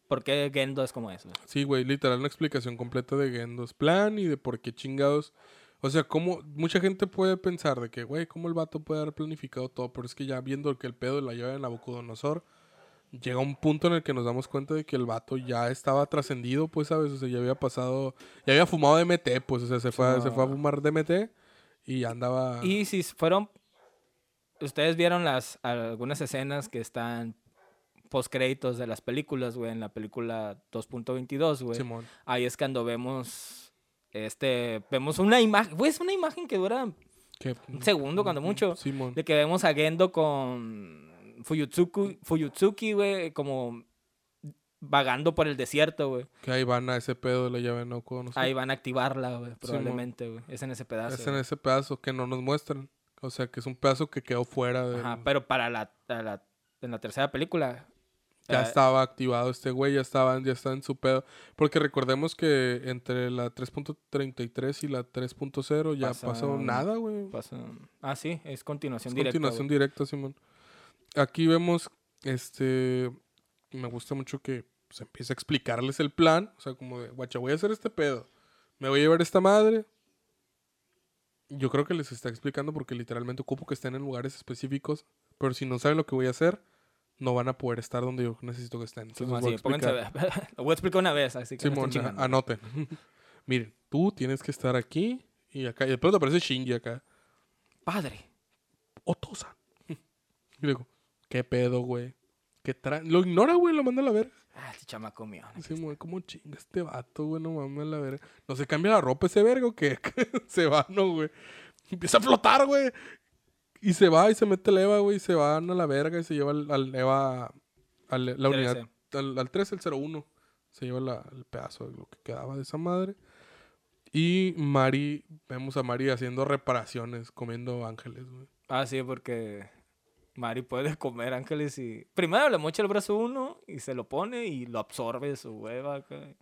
¿Por qué Gendo es como es? güey? Sí, güey, literal una explicación completa de Gendo's plan y de por qué chingados. O sea, como mucha gente puede pensar de que, güey, ¿cómo el vato puede haber planificado todo? Pero es que ya viendo que el pedo de la llave de Nabucodonosor llega un punto en el que nos damos cuenta de que el vato ya estaba trascendido, pues, ¿sabes? O sea, ya había pasado, ya había fumado DMT, pues, o sea, se fue, a- se fue a No. fumar DMT y andaba. Y si fueron... Ustedes vieron las algunas escenas que están post créditos de las películas, güey, en la película 2.22, güey. Simón. Ahí es cuando vemos este vemos una imagen, güey, es una imagen que dura que- un segundo cuando mucho, Simón. de que vemos a Gendo con Fuyutsuki, Fuyutsuki, güey, como vagando por el desierto, güey. Que ahí van a ese pedo de la llave no. Ahí van a activarla, güey, probablemente, güey. Es en ese pedazo. Es en ese pedazo que no nos muestran. O sea, que es un pedazo que quedó fuera de... Ajá, pero para la, la- en la tercera película. Ya eh, estaba activado este güey, ya estaba, ya está en su pedo. Porque recordemos que entre la 3.33 y la 3.0 ya Pasa- pasó nada, güey. Ah, sí, es continuación Es directa. continuación directa, Simón. Aquí vemos, este, me gusta mucho que se empieza a explicarles el plan. O sea, como de, guacha, voy a hacer este pedo. Me voy a llevar esta madre. Yo creo que les está explicando porque literalmente ocupo que estén en lugares específicos. Pero si no saben lo que voy a hacer, no van a poder estar donde yo necesito que estén. Sí, Entonces bueno, voy a sí, a. (laughs) Lo voy a explicar una vez, así que Simón, anoten. (laughs) Miren, tú tienes que estar aquí y acá. Y de pronto aparece Shinji acá. Padre. Otosa. (laughs) Y digo, ¿qué pedo, güey? ¿Qué tra Lo ignora, güey, lo manda a la verga. Ah, este chamaco mío. Sí, güey, ¿cómo chinga este vato, güey? No mames, a la verga. ¿No se cambia la ropa ese verga o qué? (laughs) se va, ¿no, güey? Empieza a flotar, güey. Y se va y se mete el Eva, güey. Y se van a la verga y se lleva al, al Eva, al, la unidad, 13. al, al 3, el 01. Se lleva la- el pedazo de lo que quedaba de esa madre. Y Mari, vemos a Mari haciendo reparaciones, comiendo ángeles, güey. Ah, sí, porque Mari puede comer ángeles y... Primero le mocha el brazo uno y se lo pone y lo absorbe su hueva. acá.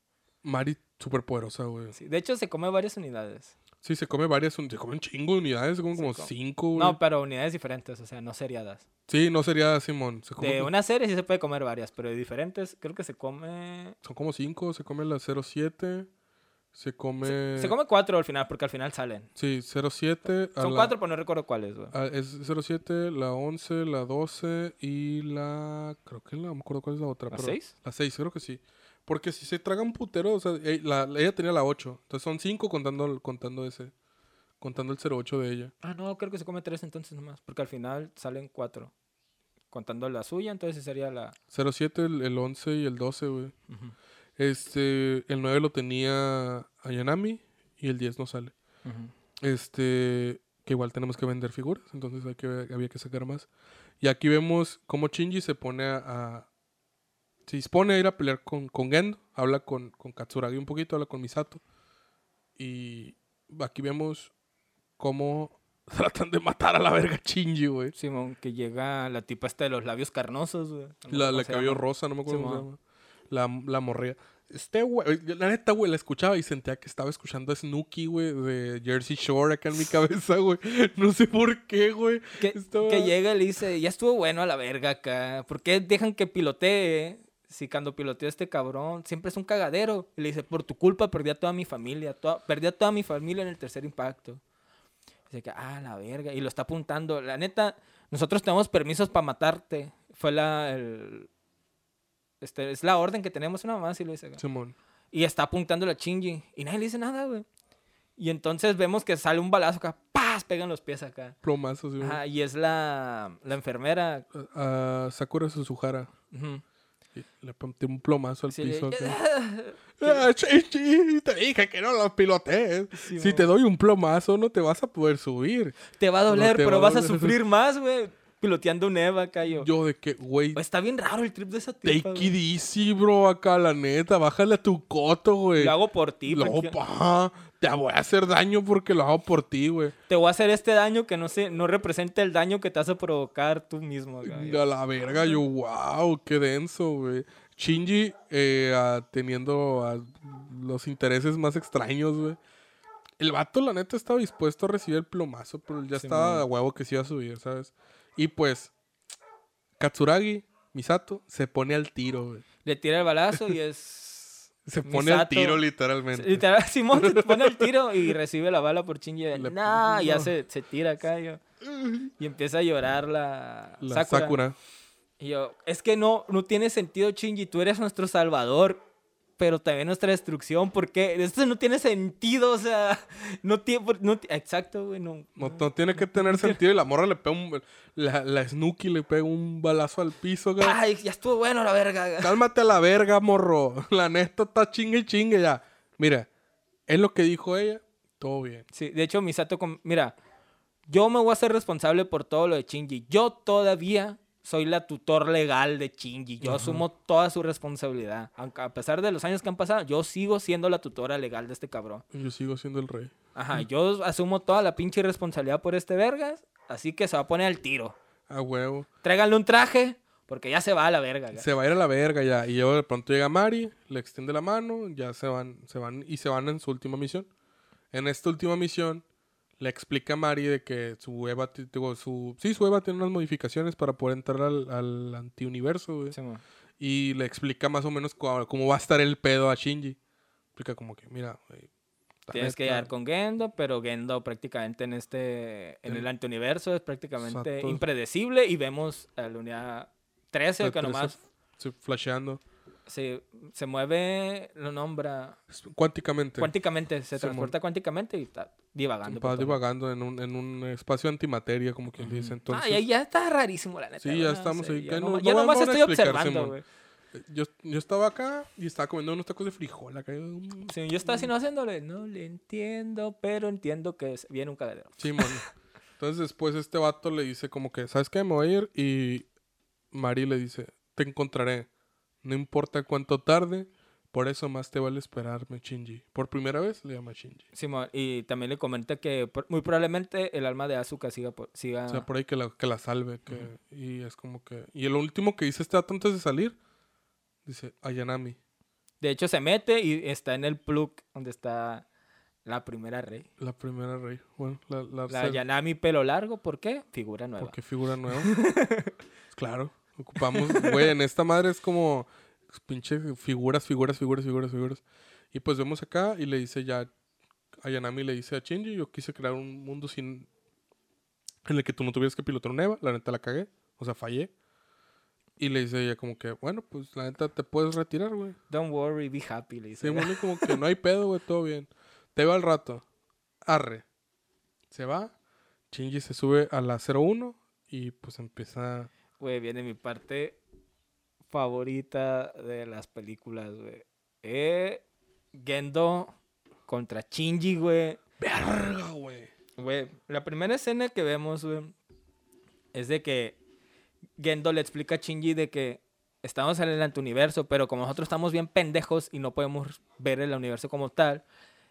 Mari, súper poderosa, güey. Sí, De hecho, se come varias unidades. Sí, se come varias, un- se come un chingo de unidades, se comen Se como come. cinco, güey. No, pero unidades diferentes, o sea, no seriadas. Sí, no sería Simón. Se come De como- una serie sí se puede comer varias, pero de diferentes creo que se come... Son como cinco, se come la 07, se come... Se come cuatro al final, porque al final salen. Sí, 07. a Son la- cuatro, pero no recuerdo cuáles, güey. a- es 07, la 11, la 12 y la... Creo que la... No me acuerdo cuál es la otra. ¿La pero- seis? La 6, creo que sí. Porque si se traga un putero, o sea, la- ella tenía la 8. Entonces son 5 contando, contando ese. Contando el 08 de ella. Ah, no, creo que se come tres entonces nomás, porque al final salen cuatro. Contando la suya, entonces sería la... 07, el, el 11 y el 12, güey. Ujú, Este, el 9 lo tenía Ayanami y el 10 no sale. Este, que igual tenemos que vender figuras, entonces hay que, había que sacar más. Y aquí vemos cómo Shinji se pone a, a- se dispone a ir a pelear con, con Gendo, habla con, con Katsuragi un poquito, habla con Misato. Y aquí vemos cómo (laughs) tratan de matar a la verga Shinji, güey. Simón, que llega la tipa esta de los labios carnosos, güey. No La, la cabello rosa, no me acuerdo cómo se Simón. llama. La, la morría. Este güey, la neta, güey, la escuchaba y sentía que estaba escuchando a Snooki, güey, de Jersey Shore acá en mi (laughs) cabeza, güey. No sé por qué, güey. Que, Estaba- que llega y le dice, ya estuvo bueno a la verga acá. ¿Por qué dejan que pilotee? Si cuando pilotea este cabrón siempre es un cagadero. Y le dice, por tu culpa perdí a toda mi familia. toda- perdí a toda mi familia en el tercer impacto. Dice que, ah, la verga. Y lo está apuntando. La neta, nosotros tenemos permisos para matarte. Fue la, el- este, es la orden que tenemos una más y lo dice. acá. Simón. Y está apuntando la Shinji. Y nadie le dice nada, güey. Y entonces vemos que sale un balazo acá. ¡Paz! Pegan los pies acá. Plomazos, sí, Ajá, y es la, la enfermera. A a Sakura Suzuhara. Y Le ponte un plomazo al Sí, piso. (laughs) Ah, te dije que no lo pilotees. Sí, si te doy un plomazo, no te vas a poder subir. Te va a doler, pero va a vas a doler. sufrir más, güey. Piloteando un Eva acá yo. Yo de que, güey, Está bien raro el trip de esa tipa. take it easy, bro, acá, la neta. Bájale a tu coto, güey. Lo hago por ti. Lo pa, te voy a hacer daño porque lo hago por ti, güey. Te voy a hacer este daño que no se, no representa el daño que te a provocar tú mismo. acá. A la verga, yo, wow, qué denso, güey. Shinji eh, teniendo los intereses más extraños, güey. El vato, la neta, estaba dispuesto a recibir el plomazo, pero ya Sí, estaba man. a huevo que se iba a subir, ¿sabes? Y pues, Katsuragi, Misato, se pone al tiro, güey. Le tira el balazo y es. (laughs) Se pone al tiro, literalmente. Literal, (laughs) Simón se pone el tiro y recibe la bala por Shinji. Le- No, ya se, se tira acá. yo. Y empieza a llorar la, La Sakura. Sakura. Y yo, es que no, no tiene sentido, Shinji. Tú eres nuestro salvador, pero también nuestra destrucción. porque Esto no tiene sentido, o sea, no tiene. No, exacto, güey. No, No, no tiene que tener sentido y la morra le pega un... La, la Snooki le pega un balazo al piso, güey. Ay, ya estuvo bueno la verga. Cálmate a la verga, morro. (laughs) La neta está chingue y chingue ya. Mira, es lo que dijo ella. Todo bien. Sí, de hecho, Misato, com- mira, yo me voy a hacer responsable por todo lo de Shinji. Yo todavía soy la tutor legal de Shinji. Yo asumo toda su responsabilidad. Aunque a pesar de los años que han pasado, yo sigo siendo la tutora legal de este cabrón. Yo sigo siendo el rey. Ajá, yo asumo toda la pinche responsabilidad por este vergas. Así que se va a poner al tiro. A huevo. Tráiganle un traje, porque ya se va a la verga. ya. Se va a ir a la verga ya. Y luego de pronto llega Mari, le extiende la mano, ya se van, se van y se van en su última misión. En esta última misión le explica a Mari de que su Eva, digo, su, sí, su Eva tiene unas modificaciones para poder entrar al, al antiuniverso, güey. Sí. Y le explica más o menos cómo, cómo va a estar el pedo a Shinji. Explica como que, mira, güey. Tienes que llegar con Gendo, pero Gendo prácticamente en este, en el antiuniverso es prácticamente Exacto. impredecible y vemos a la unidad 13 la que trece- nomás sí, flasheando. se, se mueve, lo nombra Cuánticamente. cuánticamente, se Simón. transporta cuánticamente y está divagando. por Va todo. divagando en un, en un espacio antimateria, como quien dice. Entonces, ah, y ahí ya está rarísimo, la neta. Sí, ya estamos ahí, Ya, no- nomás- ya estoy observando, güey. Yo, yo estaba acá y estaba comiendo unos tacos de frijol acá. mm, Sí, yo estaba así no haciéndole, no le entiendo, pero entiendo que es- viene un cagadero. Sí, mano. Entonces después este vato le dice como que, ¿sabes qué? Me voy a ir. Y Mari le dice, te encontraré. No importa cuánto tarde, por eso más te vale esperarme, Shinji. Por primera vez le llama Shinji. Simón, y también le comenta que por- muy probablemente el alma de Asuka siga, por- siga O sea, por ahí que la, que la salve. Que, Y es como que... Y lo último que dice este vato antes de salir, dice, Ayanami. De hecho, se mete y está en el plug donde está la primera rey. La primera rey. Bueno, la... La, La ser- Yanami pelo largo, ¿por qué? Figura nueva. Porque figura nueva. (laughs) claro. Ocupamos, güey, en esta madre es como pinche figuras, figuras, figuras, figuras, figuras. Y pues vemos acá y le dice ya, Ayanami le dice a Shinji, yo quise crear un mundo sin, en el que tú no tuvieras que pilotar un Eva, la neta la cagué, o sea, fallé. Y le dice ella como que, bueno, pues la neta te puedes retirar, güey. Don't worry, be happy, le dice. Sí, bueno, como que no hay pedo, güey, todo bien. Te va al rato. Arre. Se va. Shinji se sube a la 01 y pues empieza... Güey, viene mi parte favorita de las películas, güey. Eh, Gendo contra Shinji, güey. Verga, güey. Güey, la primera escena que vemos, güey, es de que Gendo le explica a Shinji de que estamos en el antiuniverso, pero como nosotros estamos bien pendejos y no podemos ver el universo como tal,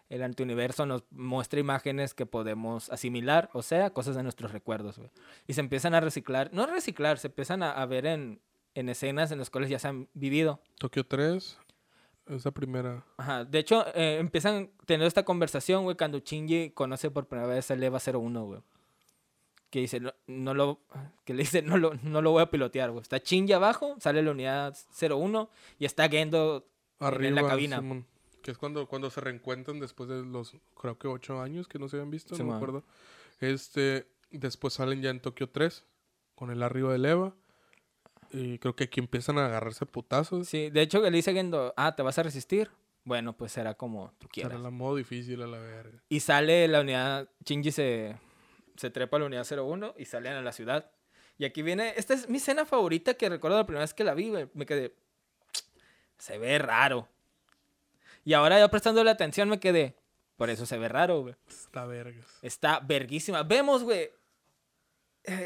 el antiuniverso nos muestra imágenes que podemos asimilar, o sea, cosas de nuestros recuerdos, güey. Y se empiezan a reciclar, no reciclar, se empiezan a, a ver en, en escenas en las cuales ya se han vivido. Tokio 3. Esa primera. Ajá, de hecho, eh, empiezan teniendo esta conversación, güey, cuando Shinji conoce por primera vez el EVA 01, güey. Que dice, no, no lo, que le dice, no lo, no lo voy a pilotear, güey. Está Shinji abajo, sale la unidad 01 y está Gendo en- Arriba. en la cabina. Que es cuando, cuando se reencuentran después de los, creo que ocho años que no se habían visto, no me Simón. acuerdo. Este, después salen ya en Tokio 3, con el arriba del Eva. Y creo que aquí empiezan a agarrarse putazos. Sí, de hecho, le dice Gendo, ah, ¿te vas a resistir? Bueno, pues será como tú quieras. Era la modo difícil a la verga. Y sale la unidad, Shinji se, se trepa a la unidad 01 y salen a la ciudad. Y aquí viene, esta es mi escena favorita que recuerdo la primera vez que la vi. Me quedé, (tsk) se ve raro. Y ahora ya prestándole atención me quedé, por eso se ve raro, güey. Está vergas. Está verguísima. Vemos, güey,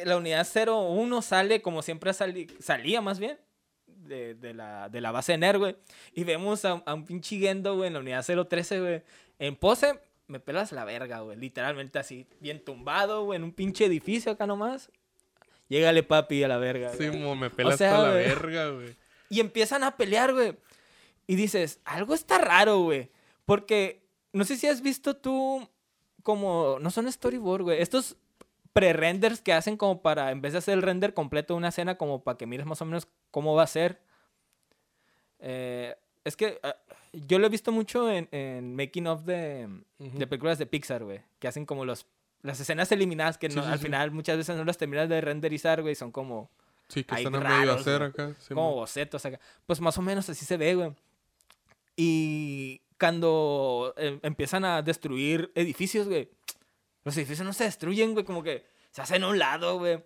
la unidad 01 sale como siempre sali- salía más bien. De, de la, de la base NER, güey. Y vemos a, a un pinche Gendo, güey, en la unidad 013, güey. En pose, me pelas la verga, güey. Literalmente así, bien tumbado, güey, en un pinche edificio acá nomás. Llégale, papi, a la verga. Sí, mo, me pela sea, hasta la verga, güey. Y empiezan a pelear, güey. Y dices, algo está raro, güey. Porque no sé si has visto tú como, no son storyboard, güey. Estos pre-renders que hacen como para, en vez de hacer el render completo de una escena, como para que mires más o menos cómo va a ser. Eh, es que ah, yo lo he visto mucho en, en making of de, Ujú. de películas de Pixar, güey. Que hacen como los, las escenas eliminadas que Sí, no- sí, al sí. final muchas veces no las terminas de renderizar, güey. Son como Sí, que están a medio hacer acá. como mo. bocetos acá. Pues más o menos así se ve, güey. Y cuando eh, empiezan a destruir edificios, güey, los edificios no se destruyen, güey, como que se hacen a un lado, güey.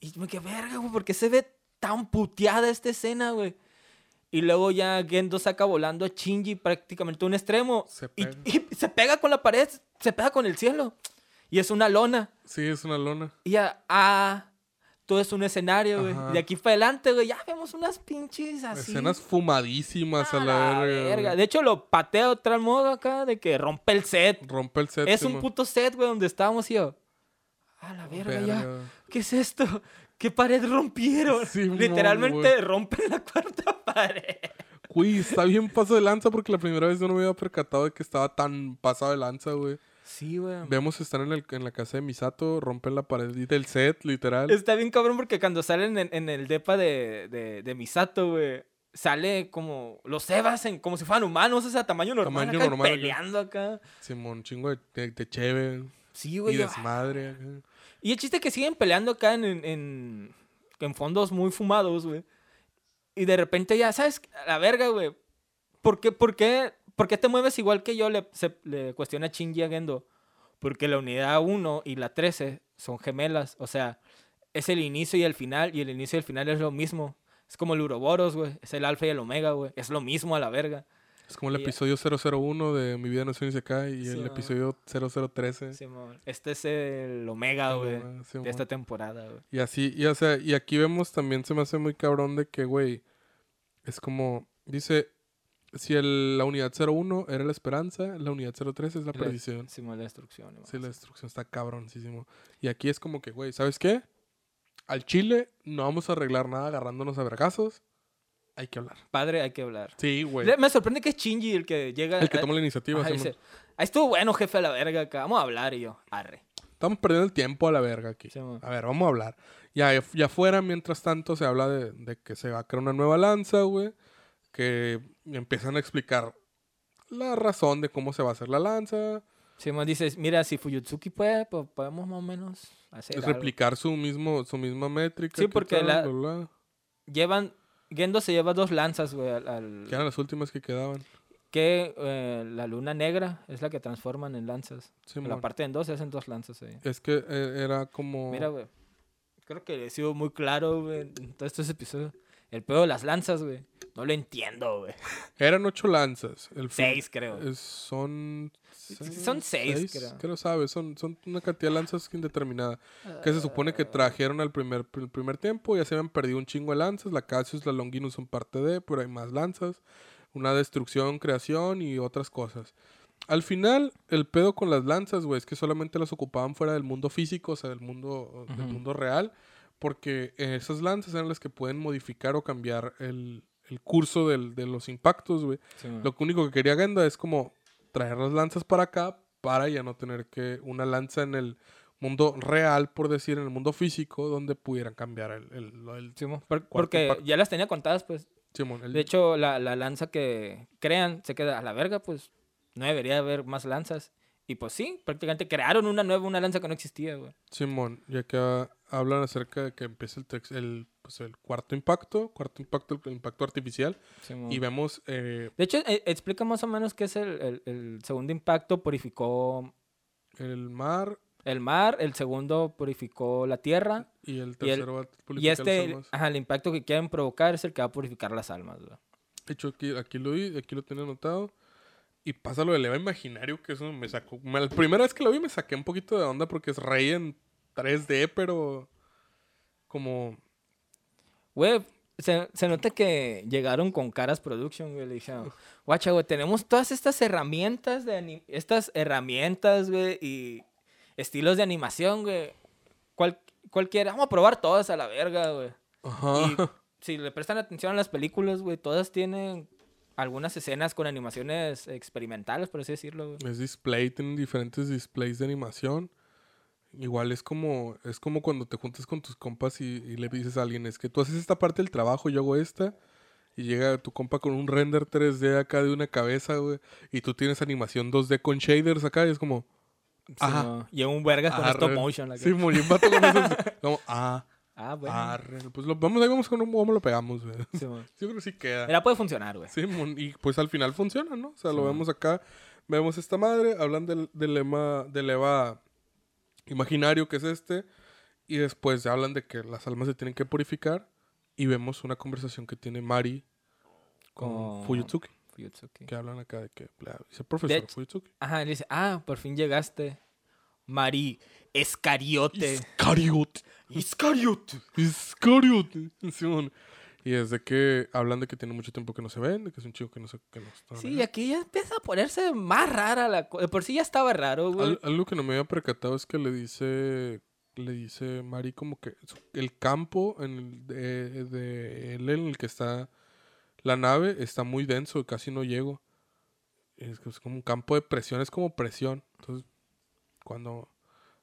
Y me quedé, verga, güey, ¿por qué se ve tan puteada esta escena, güey? Y luego ya Gendo saca volando a Shinji prácticamente a un extremo. Se y, pega. y se pega con la pared, se pega con el cielo. Y es una lona. Sí, es una lona. Y ya, ah, todo es un escenario, güey. De aquí para adelante, güey, ya vemos unas pinches así. Escenas fumadísimas a, a la, la verga. De hecho, lo patea de tal modo acá de que rompe el set. Rompe el set. Es un puto set, güey, donde estábamos y yo. A la verga, ya. ¿Qué es esto? ¿Qué pared rompieron? Simón, Literalmente güey. rompen la cuarta (laughs) pared. Güey, está bien paso de lanza porque la primera vez yo no me había percatado de que estaba tan pasado de lanza, güey. Sí, güey. Vemos están en, el, en la casa de Misato, rompen la pared del set, literal. Está bien cabrón porque cuando salen en, en el depa de, de, de Misato, güey, sale como los Evas en, como si fueran humanos, o sea, tamaño normal, Tamaño acá, normal, peleando acá. Simón, chingo de, de, de cheve Sí, y güey. yo- desmadre. acá. Y el chiste es que siguen peleando acá en, en, en, en fondos muy fumados, güey. Y de repente ya, ¿sabes? A la verga, güey. ¿Por qué, por, qué, ¿Por qué te mueves igual que yo? Le, se- le cuestiona Shinji a Gendo. Porque la unidad 1 y la 13 son gemelas. O sea, es el inicio y el final. Y el inicio y el final es lo mismo. Es como el Uroboros, güey. Es el alfa y el omega, güey. Es lo mismo a la verga. Es como el Y- episodio 001 de Mi vida no es un Isekai y Sí, el man. episodio 0013. Simón. Este es el omega, güey. De esta temporada, güey. Y así, y, o sea, y aquí vemos también se me hace muy cabrón de que, güey, es como, dice, si el- la unidad 01 era la esperanza, la unidad 03 es la perdición. Simón, la destrucción. Sí, la destrucción está cabroncísimo. Y aquí es como que, güey, ¿sabes qué? Al Chile no vamos a arreglar nada agarrándonos a vergazos. Hay que hablar. Padre, hay que hablar. Sí, güey. Me sorprende que es Shinji el que llega. El que toma la iniciativa. Ajá, dice, ahí estuvo bueno, jefe, a la verga acá. Vamos a hablar y yo, arre. Estamos perdiendo el tiempo a la verga aquí. A ver, vamos a hablar. Ya, ya afuera, mientras tanto, se habla de, de que se va a crear una nueva lanza, güey. Que empiezan a explicar la razón de cómo se va a hacer la lanza. Simón dice, mira, si Fuyutsuki puede, pues podemos más o menos hacer Es algo". replicar su mismo su misma métrica. Sí, que porque tal, la- bla, bla. Llevan, Gendo se lleva dos lanzas, güey, al... al- Que eran las últimas que quedaban. que eh, la luna negra es la que transforman en lanzas. Simón. la parte en dos se hacen dos lanzas ahí. Es que eh, era como... Mira, güey. Creo que he sido muy claro, güey, en todos estos episodios. El pedo de las lanzas, güey. No lo entiendo, güey. Eran ocho lanzas. El Seis, creo. es- son... son seis, creo. creo. sabes. Son, son una cantidad de lanzas indeterminada. Que se supone que trajeron al primer, el primer tiempo. Ya se habían perdido un chingo de lanzas. La Cassius, la Longinus son parte de, pero hay más lanzas. Una destrucción, creación y otras cosas. Al final, el pedo con las lanzas, güey, es que solamente las ocupaban fuera del mundo físico, o sea, del mundo, del mundo real. Porque esas lanzas eran las que pueden modificar o cambiar el, el curso del- de los impactos, güey. Simón. Lo único que quería Genda es como traer las lanzas para acá para ya no tener que una lanza en el mundo real, por decir, en el mundo físico, donde pudieran cambiar el, el, por- porque impacto. ya las tenía contadas, pues. Simón, el- De hecho, la, la lanza que crean se queda a la verga, pues no debería haber más lanzas. Y pues sí, prácticamente crearon una nueva, una lanza que no existía, güey. Simón, ya que hablan acerca de que empieza el, tex- el, pues, el cuarto impacto, cuarto impacto, el impacto artificial, y vemos eh, De hecho, eh, explica más o menos qué es el, el- el segundo impacto. Purificó el mar el mar, el segundo purificó la tierra. y el Y el- tercero va a Y purificar las este, almas. ajá, el impacto que quieren provocar es el que va a purificar las almas. De hecho, aquí, aquí lo vi, aquí lo tenía anotado. Y pasa lo del Eva imaginario, que eso me sacó. me- La primera vez que lo vi me saqué un poquito de onda porque es rey en 3D, pero como. Güey, se, se nota que llegaron con Caras Production, güey. Le dijeron, guacha, güey, tenemos todas estas herramientas de estas herramientas, güey, y estilos de animación, güey. Cual, cualquiera, vamos a probar todas a la verga, güey. Ajá. Y si le prestan atención a las películas, güey, todas tienen algunas escenas con animaciones experimentales, por así decirlo, güey. Es display, tienen diferentes displays de animación. Igual es como, es como cuando te juntas con tus compas y, y le dices a alguien, es que tú haces esta parte del trabajo, yo hago esta. Y llega tu compa con un render 3D acá de una cabeza, güey. Y tú tienes animación 2D con shaders acá y es como... Sí, Ajá. no, Y un vergas con arre. stop motion. la Sí, muy un vato con eso. (laughs) Como, ah, ah, bueno. arre. Pues lo, vamos, ahí vamos con cómo lo pegamos, güey. Sí. (laughs) Yo creo que sí queda. Mira, puede funcionar, güey. Sí, mon- y pues al final funciona, ¿no? O sea, Sí. lo vemos acá, vemos esta madre, hablan del, del lema, del Eva imaginario que es este, y después hablan de que las almas se tienen que purificar, y vemos una conversación que tiene Mari con Con- Fuyutsuki, Fuyutsuki. que hablan acá de que, bla, dice profesor hecho- Fuyutsuki. Ajá, él dice, ah, por fin llegaste. Mari Escariote. Iscariot. Iscariot. Iscariot. Simón. Y es de que hablan de que tiene mucho tiempo que no se ven, de que es un chico que no se que no está. Sí, aquí ya empieza a ponerse más rara la cosa. Por sí ya estaba raro, güey. Al- algo que no me había percatado es que le dice le dice Mari como que el campo en el de, de él en el que está la nave está muy denso y casi no llego. Es como un campo de presión, es como presión. Entonces, cuando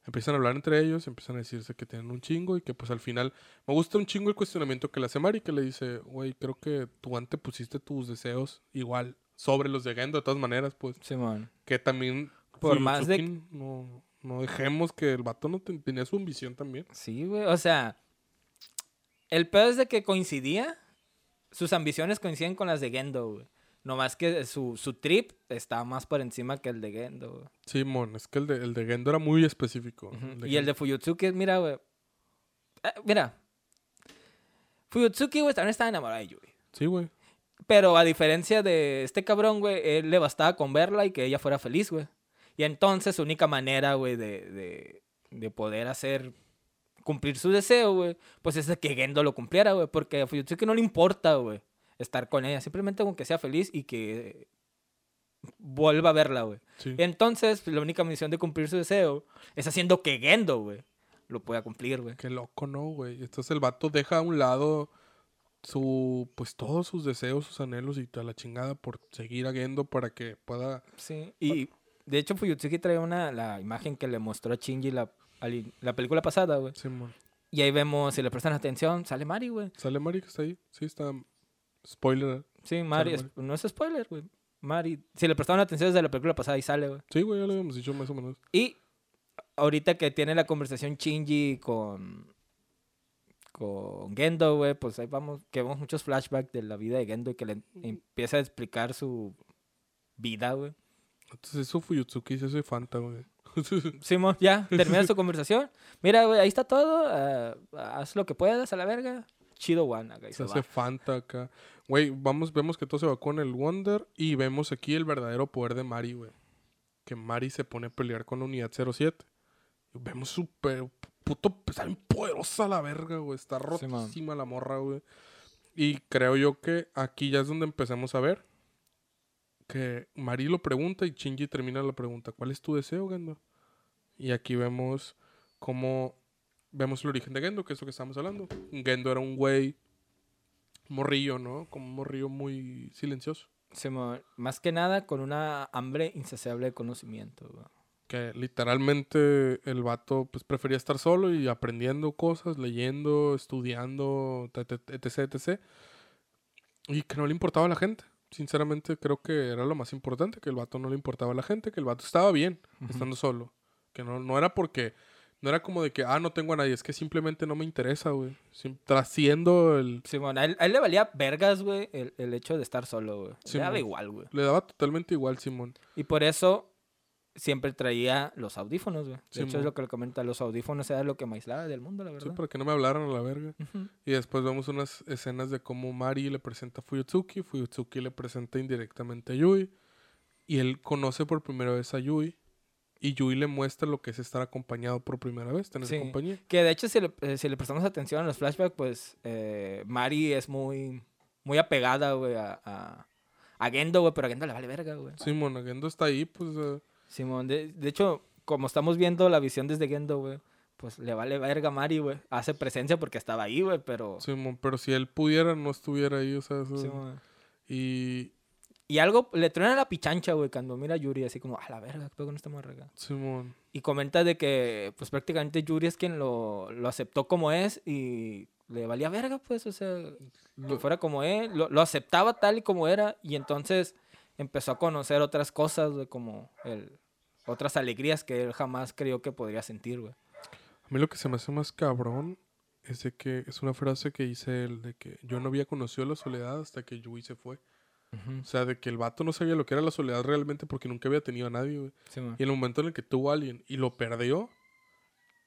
empiezan a hablar entre ellos, empiezan a decirse que tienen un chingo y que pues al final me gusta un chingo el cuestionamiento que le hace Mari, que le dice, güey, creo que tú antes pusiste tus deseos igual sobre los de Gendo de todas maneras, pues Simón. que también Por más de- no, no dejemos que el vato no ten- tenía su ambición también. Sí, güey. O sea, el pedo es de que coincidía. Sus ambiciones coincidían con las de Gendo, güey. No más que su, su trip está más por encima que el de Gendo, güey. Simón, es que el de, el de Gendo era muy específico. Y el de Fuyutsuki, mira, güey. Eh, mira. Fuyutsuki, güey, también estaba enamorado de Yui. Sí, güey. Pero a diferencia de este cabrón, güey, él le bastaba con verla y que ella fuera feliz, güey. Y entonces su única manera, güey, de, de, de poder hacer cumplir su deseo, güey, pues es que Gendo lo cumpliera, güey. Porque a Fuyutsuki no le importa, güey, estar con ella. Simplemente con que sea feliz y que vuelva a verla, güey. Sí. Entonces, la única misión de cumplir su deseo es haciendo que Gendo, güey, lo pueda cumplir, güey. Qué loco, ¿no, güey? Entonces el vato deja a un lado su, pues todos sus deseos, sus anhelos y toda la chingada por seguir a Gendo para que pueda... Sí, y de hecho Fuyutsuki trae una, la imagen que le mostró a Shinji la, la película pasada, güey. Simón. Y ahí vemos, si le prestan atención, sale Mari, güey. ¿Sale Mari que está ahí? Sí, está... Spoiler. Sí, Mari, Sale no es spoiler, güey. Mari, si le prestaron atención desde la película pasada, ahí sale, güey. Sí, güey, ya lo habíamos dicho más o menos. Y ahorita que tiene la conversación Shinji con con Gendo, güey, pues ahí vamos, que vemos muchos flashbacks de la vida de Gendo y que le empieza a explicar su vida, güey. Entonces eso Fuyutsuki se hace Fanta, güey. (laughs) Simón, ya, termina su conversación. Mira, güey, ahí está todo. ah, haz lo que puedas a la verga. Chido one, acá. y Se se hace va. Fanta acá. Güey, vamos, vemos que todo se va con el Wonder y vemos aquí el verdadero poder de Mari, güey. Que Mari se pone a pelear con la unidad 07. Y vemos súper puto, está bien poderosa la verga, güey. Está Sí, rotísima la morra, güey. Y creo yo que aquí ya es donde empezamos a ver que Mari lo pregunta y Shinji termina la pregunta. ¿Cuál es tu deseo, Gendo? Y aquí vemos cómo vemos el origen de Gendo, que es lo que estamos hablando. Gendo era un güey morrillo, ¿no? Como un morrillo muy silencioso. Más que nada con una hambre insaciable de conocimiento. Que literalmente el vato pues prefería estar solo y aprendiendo cosas, leyendo, estudiando, etc, etc. Y que no le importaba a la gente. Sinceramente creo que era lo más importante, que el vato no le importaba a la gente, que el vato estaba bien estando solo. Que no, no era porque, no era como de que, ah, no tengo a nadie, es que simplemente no me interesa, güey. Trasciendo el... Simón, a él, a él le valía vergas, güey, el, el hecho de estar solo, güey. Sí, le daba igual, güey. Le daba totalmente igual, Simón. Y por eso siempre traía los audífonos, güey. De Sí, hecho, es lo que le comenta. Los audífonos era lo que me aislaba del mundo, la Sí, verdad. para que no me hablaran a la verga. Y después vemos unas escenas de cómo Mari le presenta a Fuyutsuki, Fuyutsuki le presenta indirectamente a Yui, y él conoce por primera vez a Yui, y Yui le muestra lo que es estar acompañado por primera vez, tener Sí. compañía. Que de hecho, si le, eh, si le prestamos atención a los flashbacks, pues eh, Mari es muy, muy apegada, güey, a, a, a Gendo, güey, pero a Gendo le vale verga, güey. Simón, Agendo está ahí, pues... eh, Simón, de, de hecho, como estamos viendo la visión desde Gendo, güey, pues le vale verga a Mari, güey. Hace presencia porque estaba ahí, güey, pero... Simón, pero si él pudiera, no estuviera ahí, o sea, eso- Simón. y... Y algo, le truena la pichancha, güey, cuando mira a Yuri, así como, a la verga, ¿qué pedo con esta morra acá?". Simón, Y comenta de que, pues prácticamente Yuri es quien lo, lo aceptó como es y le valía verga, pues, o sea, que fuera como él, lo, lo aceptaba tal y como era y entonces empezó a conocer otras cosas, güey, como el, otras alegrías que él jamás creyó que podría sentir, güey. A mí lo que se me hace más cabrón es de que es una frase que dice él, de que yo no había conocido la soledad hasta que Yui se fue. O sea, de que el vato no sabía lo que era la soledad realmente porque nunca había tenido a nadie, güey. Sí. Y en el momento en el que tuvo a alguien y lo perdió,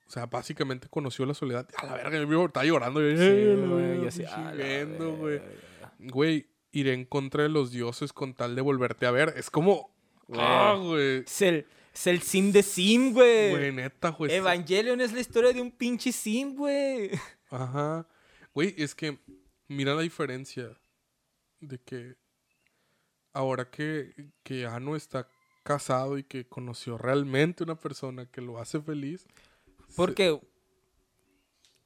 o sea, básicamente conoció la soledad. A la verga, yo vivo- estaba llorando. Yo, Sí, "Eh, güey, yo así, pinche "A la Gendo, güey". verga". Güey, iré en contra de los dioses con tal de volverte a ver. Es como... Ah, güey. Es el, Es el sim de sim, güey. Güey, neta, güey. Evangelion es la historia de un pinche sim, güey. Ajá. Güey, es que mira la diferencia de que ahora que, que Ano está casado y que conoció realmente una persona que lo hace feliz. se- Porque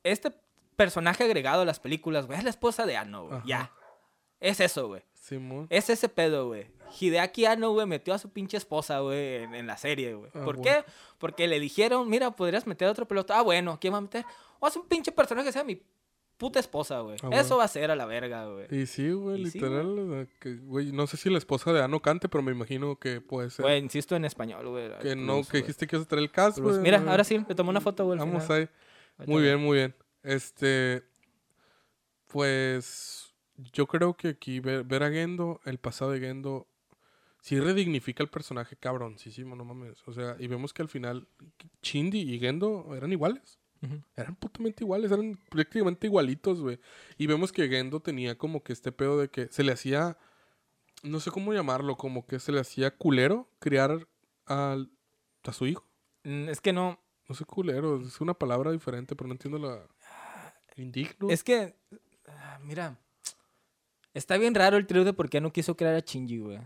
este personaje agregado a las películas, güey, es la esposa de Ano, güey. Ya. Es eso, güey. Simón. Es ese pedo, güey. Hideaki Anno, güey, metió a su pinche esposa, güey, en, en la serie, güey. Ah, ¿Por bueno. qué? Porque le dijeron, mira, podrías meter a otro pelota. Ah, bueno, ¿quién va a meter? O haz un pinche personaje que sea mi puta esposa, güey. Ah, Eso va a ser a la verga, güey. Y sí, güey, sí, literal. güey, no sé si la esposa de Ano cante, pero me imagino que puede ser. Güey, insisto en español, güey. que no, Plus, que dijiste que ibas a traer el cast, Plus. güey. Mira, ahora sí, le tomé una foto, güey. Vamos final. ahí. Muy bien, muy bien. Este, pues yo creo que aquí ver, ver a Gendo, el pasado de Gendo, sí redignifica el personaje cabroncísimo, no mames. O sea, y vemos que al final Chindi y Gendo eran iguales. Eran putamente iguales, eran prácticamente igualitos, güey. Y vemos que Gendo tenía como que este pedo de que se le hacía, no sé cómo llamarlo, como que se le hacía culero criar al- a su hijo. Mm, Es que no. No sé culero, es una palabra diferente, pero no entiendo la... Indigno. Es que. ah, Mira. Está bien raro el trío de por qué no quiso crear a Shinji, güey.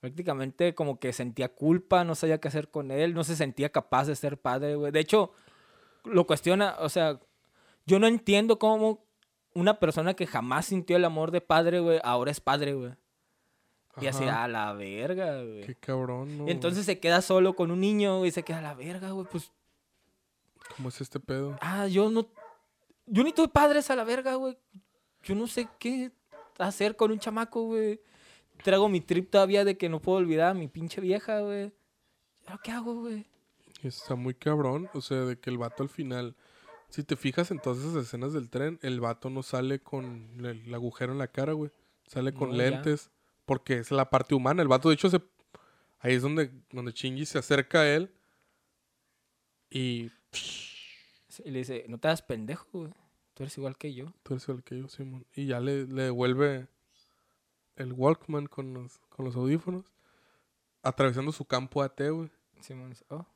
Prácticamente como que sentía culpa, no sabía qué hacer con él, no se sentía capaz de ser padre, güey. De hecho, lo cuestiona, o sea, yo no entiendo cómo una persona que jamás sintió el amor de padre, güey, ahora es padre, güey. Y así, a la verga, güey. Qué cabrón, ¿no? Y entonces se queda solo con un niño y se queda a la verga, güey. Pues, ¿Cómo es este pedo? ah, yo no. Yo ni tuve padres a la verga, güey. Yo no sé qué hacer con un chamaco, güey. Traigo mi trip todavía de que no puedo olvidar a mi pinche vieja, güey. ¿Ahora qué hago, güey? Está muy cabrón. O sea, de que el vato al final... Si te fijas en todas esas escenas del tren, el vato no sale con el, el agujero en la cara, güey. Sale con No, ya. lentes. Porque es la parte humana. El vato, de hecho, se... Ahí es donde, donde Shinji se acerca a él. Y... Y le dice, no te hagas pendejo, güey. Tú eres igual que yo. Tú eres el que yo, Simón. Y ya le, le devuelve el Walkman con los, con los audífonos. Atravesando su campo AT, güey. Simón dice, oh.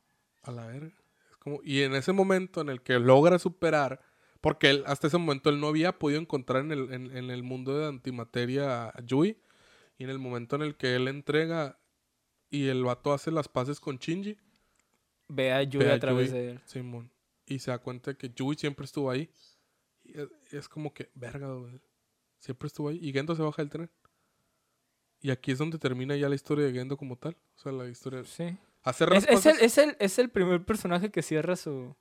A la verga. Es como, y en ese momento en el que logra superar, porque él, hasta ese momento él no había podido encontrar en el, en, en el mundo de antimateria a Yui. Y en el momento en el que él entrega y el vato hace las paces con Shinji, Ve a Yui ve a través Yui, de él. Simón. Y se da cuenta de que Yui siempre estuvo ahí. Y es, es como que, verga, güey. Siempre estuvo ahí. Y Gendo se baja del tren. Y aquí es donde termina ya la historia de Gendo como tal. O sea, la historia. Sí. Hacer Es, es el, es, el, es el primer personaje que cierra su...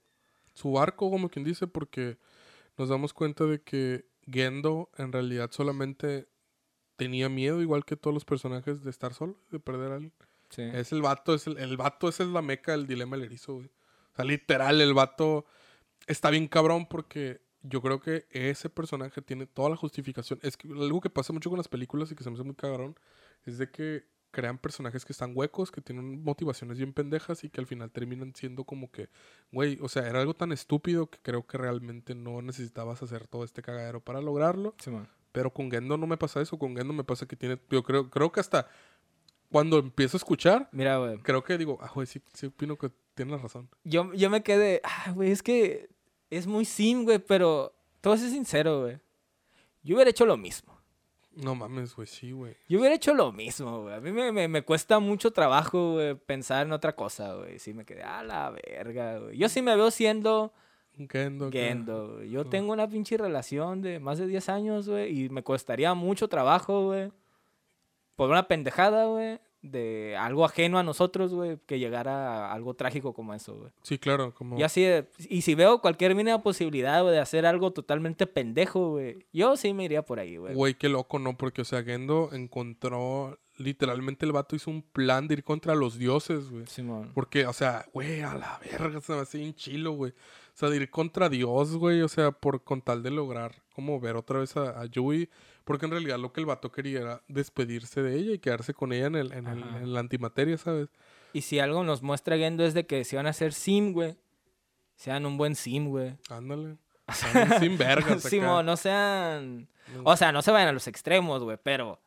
su arco, como quien dice, porque nos damos cuenta de que Gendo en realidad solamente tenía miedo, igual que todos los personajes, de estar solo, de perder a alguien. Sí. Es el vato, es el, el vato, esa es la meca del dilema del erizo, güey. O sea, literal, el vato está bien cabrón porque yo creo que ese personaje tiene toda la justificación. Es que algo que pasa mucho con las películas y que se me hace muy cabrón es de que crean personajes que están huecos, que tienen motivaciones bien pendejas y que al final terminan siendo como que, güey, o sea, era algo tan estúpido que creo que realmente no necesitabas hacer todo este cagadero para lograrlo. Pero con Gendo no me pasa eso. Con Gendo me pasa que tiene. Yo creo, creo que hasta cuando empiezo a escuchar, Mira, creo que digo, ah, güey, sí, sí opino que tienes razón. Yo, yo me quedé, ah, güey, es que es muy sim, güey, pero a ser sincero, güey. Yo hubiera hecho lo mismo. No mames, güey, sí, güey. Yo hubiera hecho lo mismo, güey. A mí me, me, me cuesta mucho trabajo, güey, pensar en otra cosa, güey. Sí me quedé, a la verga, güey. Yo sí me veo siendo Gendo. Gendo, güey. Yo tengo una pinche relación de más de 10 años, güey, y me costaría mucho trabajo, güey. Por una pendejada, güey, de algo ajeno a nosotros, güey, que llegara a algo trágico como eso, güey. Sí, claro, como. Y así, y si veo cualquier mínima posibilidad, güey, de hacer algo totalmente pendejo, güey, yo sí me iría por ahí, güey. Güey, qué loco, ¿no? Porque, o sea, Gendo encontró. Literalmente el vato hizo un plan de ir contra los dioses, güey. Simón. Porque, o sea, güey, a la verga, se me hace bien chilo, güey. O sea, de ir contra Dios, güey, o sea, por con tal de lograr como ver otra vez a, a Yui. Porque en realidad lo que el vato quería era despedirse de ella y quedarse con ella en, el, en, el- en la antimateria, ¿sabes? Y si algo nos muestra Gendo es de que si van a ser sim, güey, sean un buen sim, güey. Ándale. (laughs) Están sin vergas. Simón, no sean... O sea, no se vayan a los extremos, güey, pero...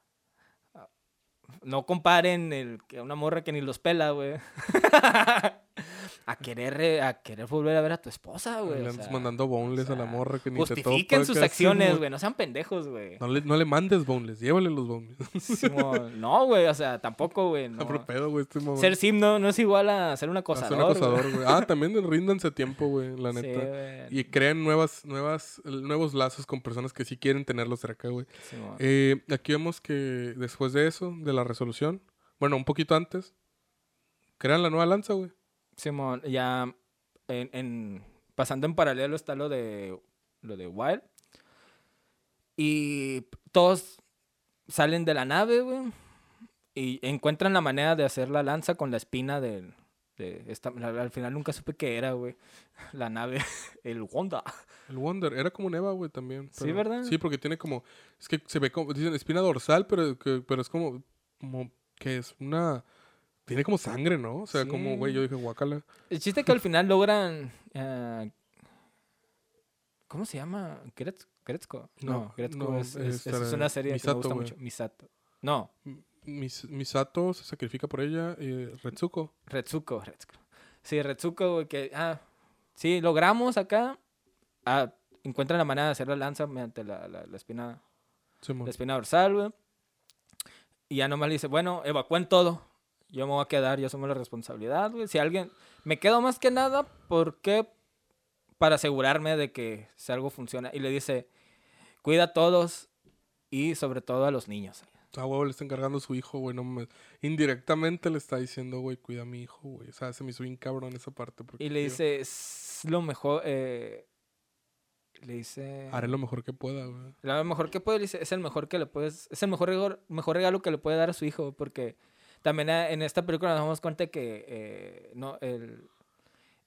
ah, no comparen el, una morra que ni los pela, güey. (laughs) (laughs) a querer a querer volver a ver a tu esposa, güey. Le andas sea, mandando boneless o a la sea, morra que ni te. Justifiquen sus acá, acciones, güey. No sean pendejos, güey. No le, no le mandes boneless, llévale los boneless. (laughs) No, güey. O sea, tampoco, güey. No. No. pedo, güey, este. Ser sim no, no es igual a ser un acosador. un güey. acosador, güey. Ah, también (laughs) ríndanse tiempo, güey, la neta. y creen nuevas, nuevas, nuevos lazos con personas que sí quieren tenerlos cerca, güey. Eh, aquí vemos que después de eso, de la resolución, bueno, un poquito antes, crean la nueva lanza, güey. Simón, ya en, en- pasando en paralelo está lo de lo de Wild. Y todos salen de la nave, güey. Y encuentran la manera de hacer la lanza con la espina del. De esta, al final nunca supe qué era, güey. (laughs) La nave, (laughs) el Wanda. El Wonder, era como un Eva, güey, también. Sí, pero- ¿verdad? Sí, porque tiene como, es que se ve como, dicen espina dorsal, pero, que- pero es como, como que es una, tiene como sangre, ¿no? O sea, Sí. como, güey, yo dije, guácala. El chiste es que al final logran. ah, ¿Cómo se llama? ¿Gretz- ¿Gretzko? No, no, es, una serie que me gusta mucho. Misato. No, Mis, Misato se sacrifica por ella, y Retsuko. Retsuko, Retsuko. Sí, Retsuko, que, ah, sí, logramos acá. Ah, encuentran la manera de hacer la lanza mediante la, la, la espina, la espina dorsal, güey. Y ya nomás le dice, bueno, evacúen todo. Yo me voy a quedar, yo asumo la responsabilidad, güey. Si alguien, me quedo más que nada porque, para asegurarme de que si algo funciona. Y le dice, cuida a todos y sobre todo a los niños. A huevo le está encargando a su hijo, güey, no. Indirectamente le está diciendo, güey, cuida a mi hijo, güey. O sea, se me hizo bien cabrón esa parte. porque, Y le tío, dice, es lo mejor, eh, le dice... Haré lo mejor que pueda, güey. Lo mejor que puede, le dice, es el mejor que le puedes, es el mejor regalo, mejor regalo que le puede dar a su hijo, porque también eh, en esta película nos damos cuenta que eh, no, el,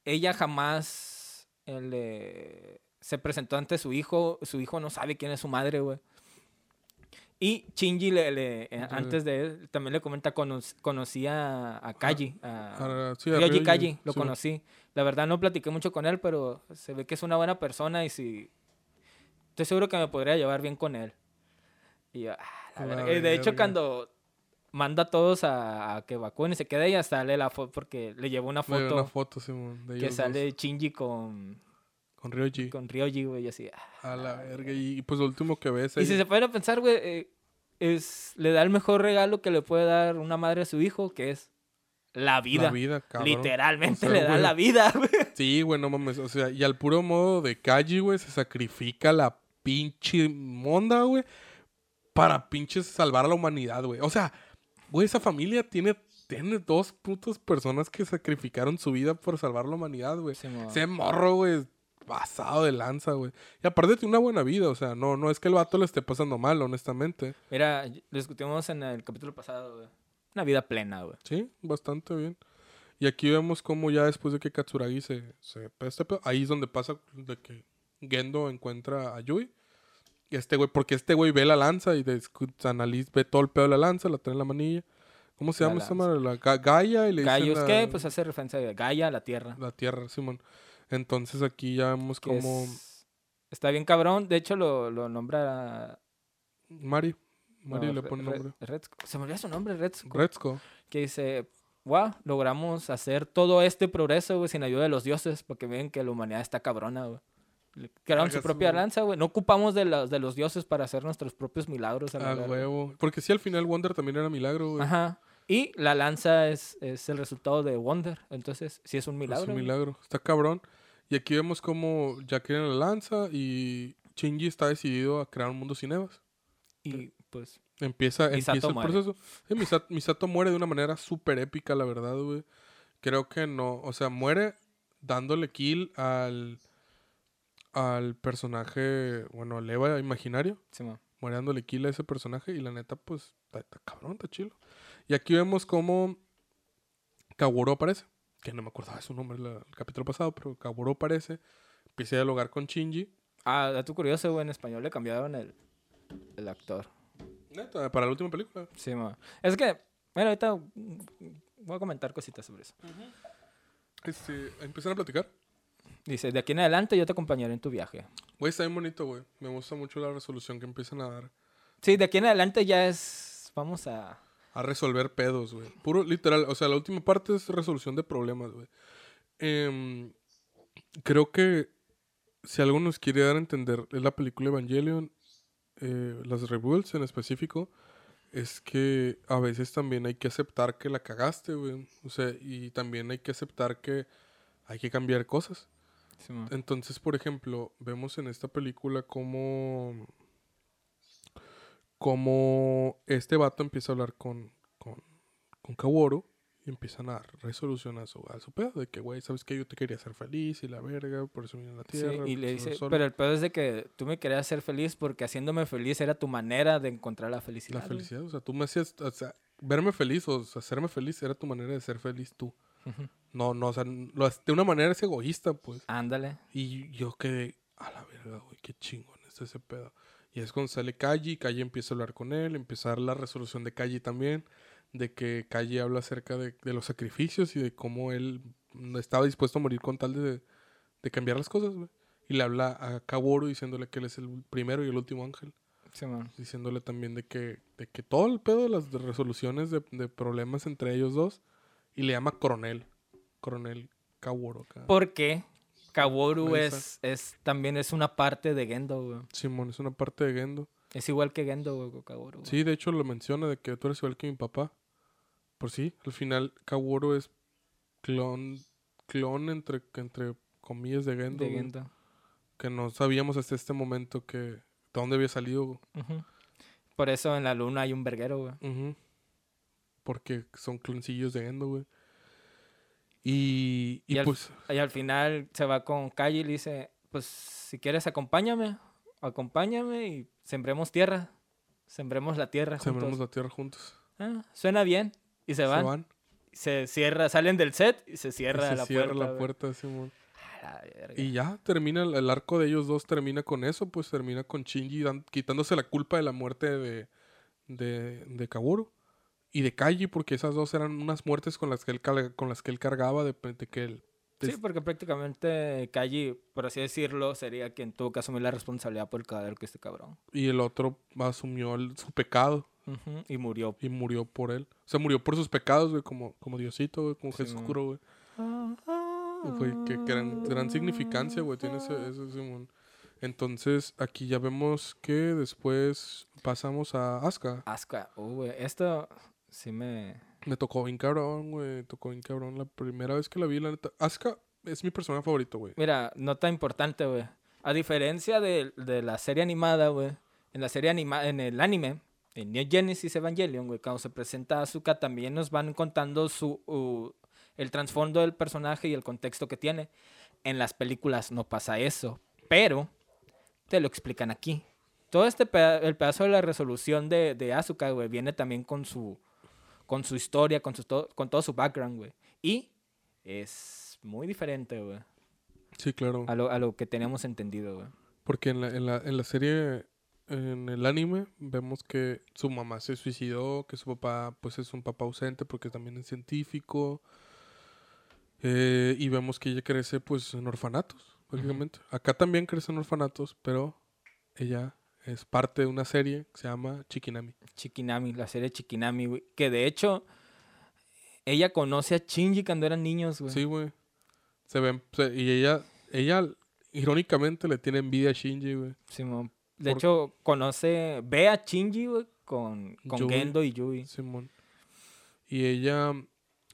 ella jamás el, eh, se presentó ante su hijo, su hijo no sabe quién es su madre, güey. Y Shinji, le, le- eh, antes de él, también le comenta, cono- conocía a Kaji, a, Ah, sí, a Ryoji Kaji, lo sí, conocí. La verdad no platiqué mucho con él, pero se ve que es una buena persona y si... Estoy seguro que me podría llevar bien con él. Y yo, ah, la A la verga. Y de hecho verga. cuando manda a todos a, a que evacúen y se queda ella, sale la foto, porque le llevó una foto una foto, Simón, de que ellos dos, sale Shinji con, con Ryoji. con Ryoji, güey, y así. ah. A la verga. Y, pues lo último que ves Y si se pueden pensar, güey, eh, es, le da el mejor regalo que le puede dar una madre a su hijo, que es la vida. la vida, cabrón. Literalmente O sea, le da güey, la vida, (laughs) güey. Sí, güey, no mames. O sea, y al puro modo de Kaji, güey, se sacrifica la pinche monda, güey, para pinches salvar a la humanidad, güey. O sea, güey, esa familia tiene, tiene dos putas personas que sacrificaron su vida por salvar la humanidad, güey. Ese morro, güey, pasado de lanza, güey. Y aparte tiene una buena vida, o sea, no, no es que el vato le esté pasando mal, honestamente. Mira, discutimos en el capítulo pasado, güey. Una vida plena, güey. Sí, bastante bien. Y aquí vemos cómo ya después de que Katsuragi se, se este ahí es donde pasa de que Gendo encuentra a Yui. Y este güey, porque este güey ve la lanza y analiza, ve todo el pedo de la lanza, la trae en la manilla. ¿Cómo se La llama esa lanza. madre? La Ga- Gaia y le dicen Gaius, la, ¿qué? Pues hace referencia a Gaia, la tierra. la tierra, Simón. Entonces aquí ya vemos que como es- Está bien cabrón. De hecho, lo, lo nombra... Mari, Mari no, le pone Re- nombre. Retsuko. Se me olvidó su nombre, Retsuko. Retzko. que dice, wow, logramos hacer todo este progreso, güey, sin ayuda de los dioses, porque ven que la humanidad está cabrona, güey. Crearon su propia lanza, güey. No ocupamos de los, de los dioses para hacer nuestros propios milagros. a Ah, huevo. Porque sí, al final Wonder también era milagro, güey. Ajá. Y la lanza es, es el resultado de Wonder. Entonces, sí es un Es milagro. un güey. milagro. Está cabrón. Y aquí vemos como ya quieren la lanza y Shinji está decidido a crear un mundo sin Evas. Y pues, Empieza, empieza el proceso. Sí, Misato, Misato muere de una manera súper épica, la verdad, güey. Creo que no. O sea, muere dándole kill al, al personaje, bueno, al Eva imaginario. sí, man. Muere dándole kill a ese personaje y la neta, pues, está, está cabrón, está chilo. Y aquí vemos cómo Kaguro aparece. Que no me acordaba de su nombre la- el capítulo pasado, pero Kaguro aparece. Empieza a dialogar con Shinji. Ah, dato curioso, güey. En español le cambiaron el, el actor. Neta, para la última película. Sí, man. Es que, bueno, ahorita voy a comentar cositas sobre eso. Este, empiezan a platicar. Dice, de aquí en adelante yo te acompañaré en tu viaje. Güey, está bien bonito, güey. Me gusta mucho la resolución que empiezan a dar. Sí, de aquí en adelante ya es. Vamos a. A resolver pedos, güey. Puro, literal, o sea, la última parte es resolución de problemas, güey. Em, creo que si algo nos quiere dar a entender es la película Evangelion, eh, las Rebuilds en específico, es que a veces también hay que aceptar que la cagaste, güey. O sea, y también hay que aceptar que hay que cambiar cosas. Entonces, por ejemplo, vemos en esta película cómo, cómo este vato empieza a hablar con, con, con Kaworu y empiezan a resolucionar su, a su pedo de que, güey, ¿sabes qué? Yo te quería hacer feliz y la verga, por eso vine a la Sí, tierra. y le dice, solo". pero el peor es de que tú me querías hacer feliz porque haciéndome feliz era tu manera de encontrar la La felicidad. güey. felicidad, o sea, tú me hacías, o sea, verme feliz o hacerme feliz era tu manera de ser feliz tú. No, no, o sea, lo de una manera es egoísta, pues. Ándale. Y yo quedé, a la verga, güey, qué chingón es ese pedo. Y es cuando sale Kaji, Kaji empieza a hablar con él, empieza a dar la resolución de Kaji también, de que Kaji habla acerca de, de los sacrificios y de cómo él estaba dispuesto a morir con tal de, de cambiar las cosas, güey. Y le habla a Kaworu diciéndole que él es el primero y el último ángel. Simón. Diciéndole también de que, de que todo el pedo de las resoluciones de, de problemas entre ellos dos. Y le llama coronel. Coronel Kaworu acá. Porque Kaworu Ahí es, es también es una parte de Gendo, güey. Simón, es una parte de Gendo. Es igual que Gendo, güey, Kaworu. güey. Sí, de hecho lo menciona de que tú eres igual que mi papá. Por sí, al final Kaworu es clon, clon entre, entre comillas de Gendo, De güey, Gendo. que no sabíamos hasta este momento que de dónde había salido. güey. Por eso en la luna hay un verguero, güey. Porque son cloncillos de Gendo, güey. Y, y, Y al- pues, Y al final se va con Kaji y le dice, pues si quieres acompáñame, acompáñame y sembremos tierra. Sembremos la tierra juntos. la tierra juntos. Ah, suena bien. Y se van. Se van. Se cierra, salen del set y se y cierra se la cierra puerta. la puerta, Simón. Y ya termina el, el arco de ellos dos, termina con eso, pues termina con Shinji dan- quitándose la culpa de la muerte de, de, de Kaworu y de Kaji, porque esas dos eran unas muertes con las que él, con las que él cargaba de, de que él... Sí, porque prácticamente Kaji, por así decirlo, sería quien tuvo que asumir la responsabilidad por el cadáver que este cabrón. Y el otro asumió el- su pecado Y murió. y murió por él. O sea, murió por sus pecados, güey, como, como Diosito, güey, como Sí, Jesús curo, güey. Güey, que, que gran, gran significancia, güey, tiene ese, ese Simón. Entonces, aquí ya vemos que después pasamos a Asuka. Asuka, uh, güey, esto sí me... Me tocó bien cabrón, güey. Tocó bien cabrón la primera vez que la vi, la neta. Asuka es mi personaje favorito, güey. Mira, nota importante, güey. A diferencia de, de la serie animada, güey. En la serie animada, en el anime, en Neo Genesis Evangelion, güey, cuando se presenta Asuka, también nos van contando su, uh, el trasfondo del personaje y el contexto que tiene. En las películas no pasa eso, pero te lo explican aquí. Todo este peda- el pedazo de la resolución de, de Asuka, güey, viene también con su, con su historia, con, su to- con todo su background, güey. Y es muy diferente, güey. Sí, claro. A lo, a lo que teníamos entendido, güey. Porque en la, en, la, en la serie, en el anime, vemos que su mamá se suicidó, que su papá, pues es un papá ausente porque también es científico. Eh, y vemos que ella crece, pues, en orfanatos, prácticamente. Acá también crece en orfanatos, pero ella es parte de una serie que se llama Chikinami. Chikinami, la serie Chikinami, güey. Que de hecho, ella conoce a Shinji cuando eran niños, güey. Sí, güey. Se ven, se- y ella, ella, irónicamente, le tiene envidia a Shinji, güey. Simón. De hecho, conoce, ve a Shinji, güey, con, con Yui. Gendo y Yui. Simón. Y ella,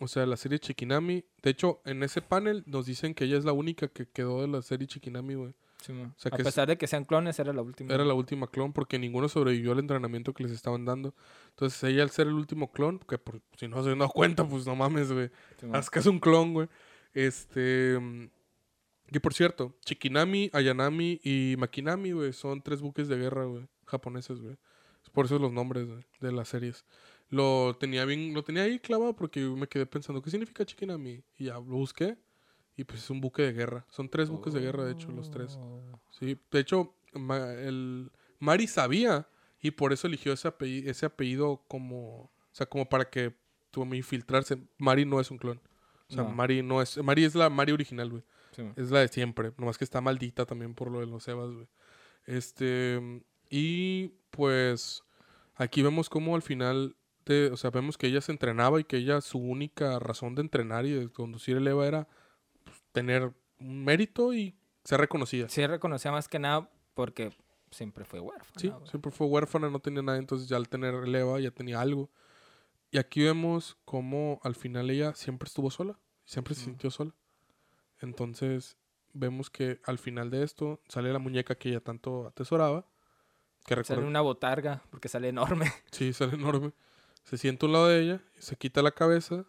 o sea, la serie Chikinami, de hecho, en ese panel nos dicen que ella es la única que quedó de la serie Chikinami, güey. Sea, a que es- pesar de que sean clones, era la última. Era la última clon porque ninguno sobrevivió al entrenamiento que les estaban dando. Entonces ella al ser el último clon, que por, si no se han dado cuenta, pues no mames, güey. Simón. Asuka es un clon, güey. Este... mm, Que por cierto, Chikinami, Ayanami y Makinami, güey, son tres buques de guerra, güey, japoneses, güey. Por eso los nombres güey, de las series. Lo tenía bien, lo tenía ahí clavado porque me quedé pensando, ¿qué significa Chikinami? Y ya lo busqué y pues es un buque de guerra. Son tres buques de guerra, de hecho, los tres. Oh. Sí, de hecho, el Mari sabía y por eso eligió ese apellido, ese apellido como, o sea, como para que tuvo infiltrarse. Mari no es un clon. O sea, No. Mari no es, Mari es la Mari original, güey. Es la de siempre, nomás que está maldita también por lo de los Evas, güey. Este, y pues aquí vemos cómo al final de, o sea, vemos que ella se entrenaba y que ella su única razón de entrenar y de conducir el EVA era tener un mérito y ser reconocida. Sí, reconocía más que nada porque siempre fue huérfana. Sí, güey. siempre fue huérfana, no tenía nada, entonces ya al tener el EVA ya tenía algo. Y aquí vemos cómo al final ella siempre estuvo sola, siempre se Mm. sintió sola. Entonces vemos que al final de esto sale la muñeca que ella tanto atesoraba, que Sale recuerda, una botarga porque sale enorme. (laughs) sí, sale enorme. Se sienta a un lado de ella, se quita la cabeza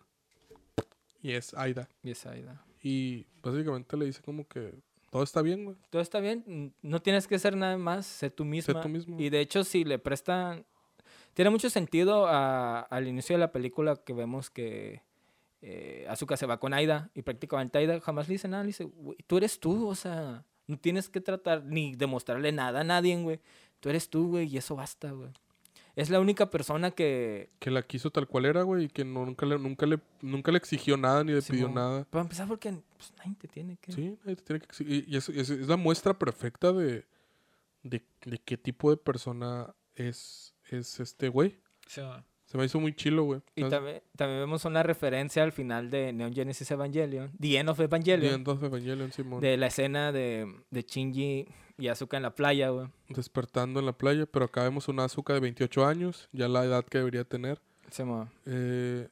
y es Aida. Y es Aida. Y básicamente le dice como que todo está bien, güey. Todo está bien, no tienes que hacer nada más, sé tú misma. tú mismo. Y de hecho, si le prestan. Tiene mucho sentido a- al inicio de la película que vemos que eh, Asuka se va con Aida y prácticamente Aida jamás le dice nada. Le dice, "Güey, tú eres tú, o sea, no tienes que tratar ni demostrarle nada a nadie, güey. Tú eres tú, güey, y eso basta, güey. Es la única persona que. Que la quiso tal cual era, güey, y que no- nunca, le, nunca, le, nunca le exigió nada ni le pidió nada. Para empezar, porque pues, nadie te tiene que. Sí, nadie te tiene que exigir. Y es, es- es la muestra perfecta de, de, de qué tipo de persona es, es este güey. Se me hizo muy chilo, güey. Y también, también vemos una referencia al final de Neon Genesis Evangelion, The End of The Evangelion, End of Evangelion, Simón. de la escena de, de Shinji y Asuka en la playa, güey. Despertando en la playa, pero acá vemos una Azuka de 28 años, ya la edad que debería tener. Se mo- Eh,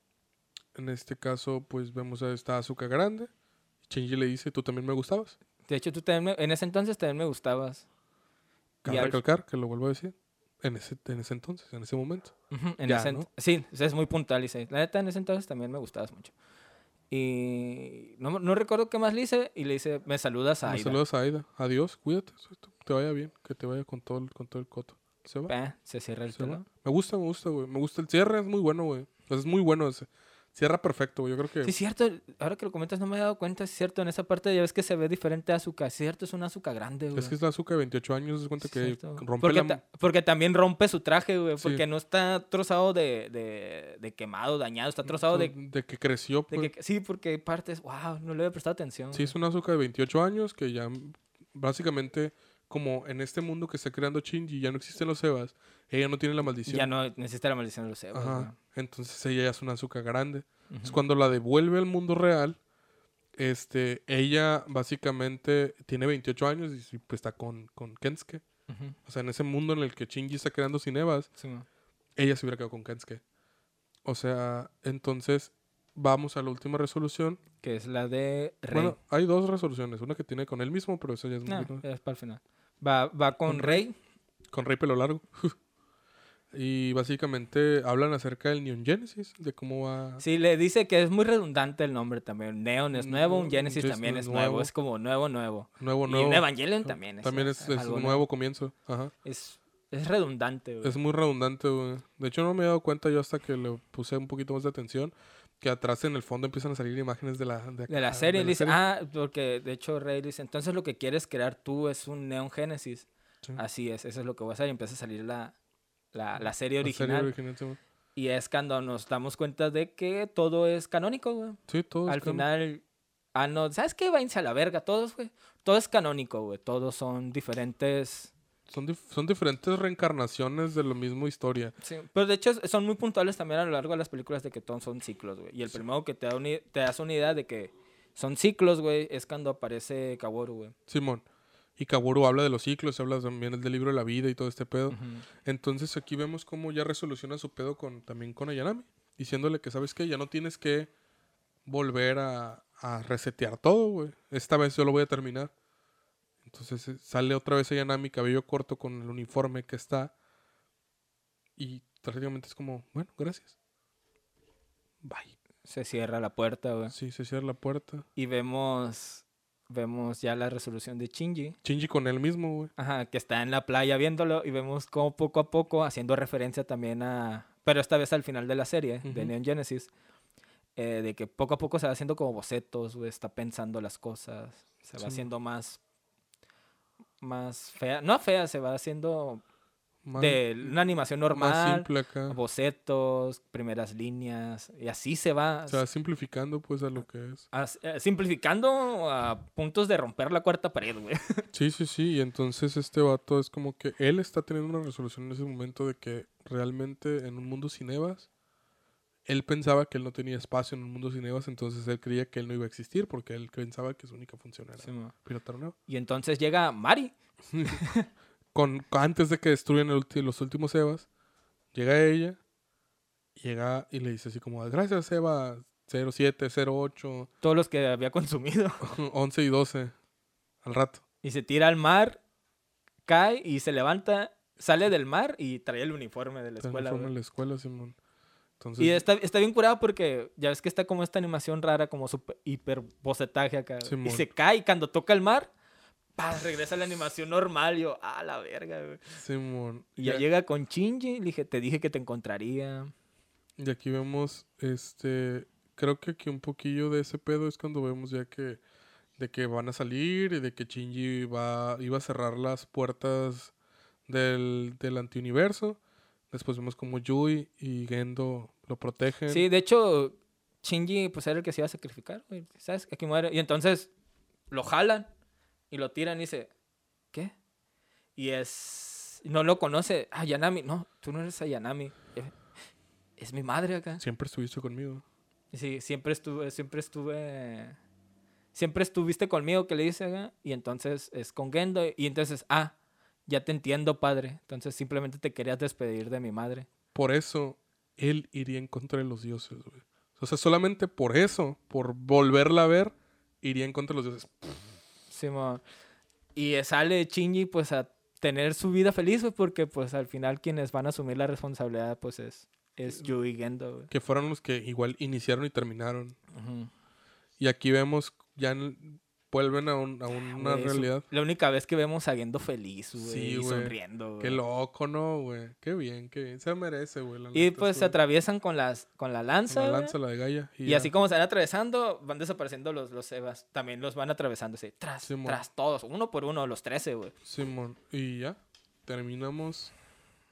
en este caso, pues vemos a esta Azuka grande. Shinji le dice, tú también me gustabas. De hecho, tú también me- en ese entonces también me gustabas. Cabe al- recalcar, que lo vuelvo a decir, en ese, en ese entonces, en ese momento. En Ya, ese ¿no? Sí, es muy puntual, dice. La neta, en ese entonces también me gustabas mucho. Y no, no recuerdo qué más le hice. Y le dice, me saludas a Me Aida. saludas a Aida. Adiós, cuídate, te vaya bien, que te vaya con todo el, con todo el coto. Se va. Se cierra el se va. Me gusta, me gusta, güey. Me gusta el cierre, es muy bueno, güey. Es muy bueno ese. Cierra perfecto. Yo creo que Sí, cierto. Ahora que lo comentas, no me he dado cuenta. Es cierto, en esa parte ya ves que se ve diferente a. Es cierto, es una Azuka grande, güey. es que es la azúcar de 28 años, se cuenta Sí, que cierto. rompe porque, la... ta- porque también rompe su traje, güey. Sí. Porque no está trozado de, de, de quemado, dañado. Está trozado de, de que creció, de pues. que... Sí, porque hay partes... Wow, no le había prestado atención. Sí, es una azúcar de 28 años que ya básicamente, como en este mundo que está creando Shinji, ya no existen los Evas, ella no tiene la maldición. Ya no necesita la maldición de los Evas. Ajá. Entonces ella ya es una azúcar grande. Es cuando la devuelve al mundo real, este, ella básicamente tiene 28 años y pues está con, con Kensuke. O sea, en ese mundo en el que Shinji está creando sin Evas, Sí, ella se hubiera quedado con Kensuke. O sea, entonces vamos a la última resolución. que es la de Rey. Bueno, hay dos resoluciones. Una que tiene con él mismo, pero esa ya es Nah, muy- es para el final. Va, va con, Con Rey. con Rey Pelo Largo. (laughs) y básicamente hablan acerca del Neon Genesis, de cómo va... Sí, le dice que es muy redundante el nombre también. Neon es nuevo, un Mm, Genesis es también es nuevo. nuevo. Es como nuevo, nuevo. Nuevo, Y nuevo. un Evangelion también es. También es, es algo un nuevo comienzo. Ajá. Es, es redundante, güey. Es muy redundante, güey. De hecho, no me he dado cuenta yo hasta que le puse un poquito más de atención. Que atrás en el fondo empiezan a salir imágenes de la, de, De la serie, de le dice, ah, porque de hecho Rey dice, entonces lo que quieres crear tú es un Neon Genesis. Sí. Así es, eso es lo que voy a hacer. Y empieza a salir la, la, la serie La serie original. sí. Y es cuando nos damos cuenta de que todo es canónico, güey. Sí, todo es Al canon. final, ah, no, ¿sabes qué? Váyanse a la verga, todos, güey. Todo es canónico, güey. Todos son diferentes. Son, dif- son diferentes reencarnaciones de la misma historia. Sí, pero de hecho son muy puntuales también a lo largo de las películas de que todos son ciclos, güey. Y el primero que te da, te das una idea de que son ciclos, güey, es cuando aparece Kaworu, güey. Simón. Y Kaworu habla de los ciclos, habla también del libro de la vida y todo este pedo. Entonces aquí vemos cómo ya resoluciona su pedo con, también con Ayanami. Diciéndole que, ¿sabes qué? Ya no tienes que volver a, a resetear todo, güey. Esta vez yo lo voy a terminar. Entonces eh, sale otra vez Ayanami, cabello corto con el uniforme que está. Y prácticamente es como, bueno, gracias. Bye. Se cierra la puerta, güey. Sí, se cierra la puerta. Y vemos, vemos ya la resolución de Shinji. Shinji con él mismo, güey. Ajá, que está en la playa viéndolo y vemos como poco a poco, haciendo referencia también a... Pero esta vez al final de la serie, de. Neon Genesis, eh, de que poco a poco se va haciendo como bocetos, güey, está pensando las cosas, se va haciendo más... Más fea, no fea, se va haciendo De una animación más normal, simple acá. bocetos, primeras líneas, y así se va, Se va simplificando, pues, a lo que es. eh, simplificando a puntos de romper la cuarta pared, güey. (laughs) Sí, sí, sí. Y entonces este vato es como que él está teniendo una resolución en ese momento de que realmente en un mundo sin Evas él pensaba que él no tenía espacio en el mundo sin Evas, entonces él creía que él no iba a existir porque él pensaba que su única función era Sí, pilotar una. Y entonces llega Mari. (laughs) Con, antes de que destruyan el los últimos Evas, llega ella, llega y le dice así como, gracias Eva 07, 08, Todos los que había consumido. (laughs) 11 y 12, al rato. Y se tira al mar, cae y se levanta, sale del mar y trae el uniforme de la en escuela. forma güey. en la escuela, Simón. Entonces, Y está, está bien curado porque ya ves que está como esta animación rara, como super, hiper bocetaje acá. Simón. y se cae y cuando toca el mar, pa, regresa a la animación normal. Yo, ah, la verga, güey. Simón. Y ya ya- llega con Shinji, le dije, te dije que te encontraría. Y aquí vemos, este, creo que aquí un poquillo de ese pedo es cuando vemos ya que, de que van a salir y de que Shinji va, iba a cerrar las puertas del, del antiuniverso. Después vemos como Yui y Gendo lo protegen. Sí, de hecho, Shinji pues era el que se iba a sacrificar, güey, ¿sabes? Aquí muere. Y entonces lo jalan y lo tiran y dice, ¿qué? Y es... No lo conoce. Ah, Yanami. No, tú no eres a Yanami. Eh, Es mi madre acá. Siempre estuviste conmigo. Sí, siempre estuve, siempre estuve... Siempre estuviste conmigo, que le dice acá. Y entonces es con Gendo. Y entonces, ah, ya te entiendo, padre. Entonces simplemente te querías despedir de mi madre. Por eso, él iría en contra de los dioses, güey. O sea, solamente por eso, por volverla a ver, iría en contra de los dioses. Simón. Y sale Shinji pues a tener su vida feliz, güey, porque pues al final quienes van a asumir la responsabilidad pues es, es Yui y Gendo, güey. Que fueron los que igual iniciaron y terminaron. Y aquí vemos, ya en- vuelven a, un- a una su- realidad. La única vez que vemos a Gendo feliz, güey, Sí, y güey. sonriendo, Qué güey. loco, ¿no, güey? Qué bien, qué bien. Se merece, güey. Y neta, pues se atraviesan con, las, con la lanza, Con la lanza, la de Gaia. Y, así como se van atravesando, van desapareciendo los, los Evas. También los van atravesando así, tras, Simón. tras todos, uno por uno, los 13, güey. Simón. Y ya. Terminamos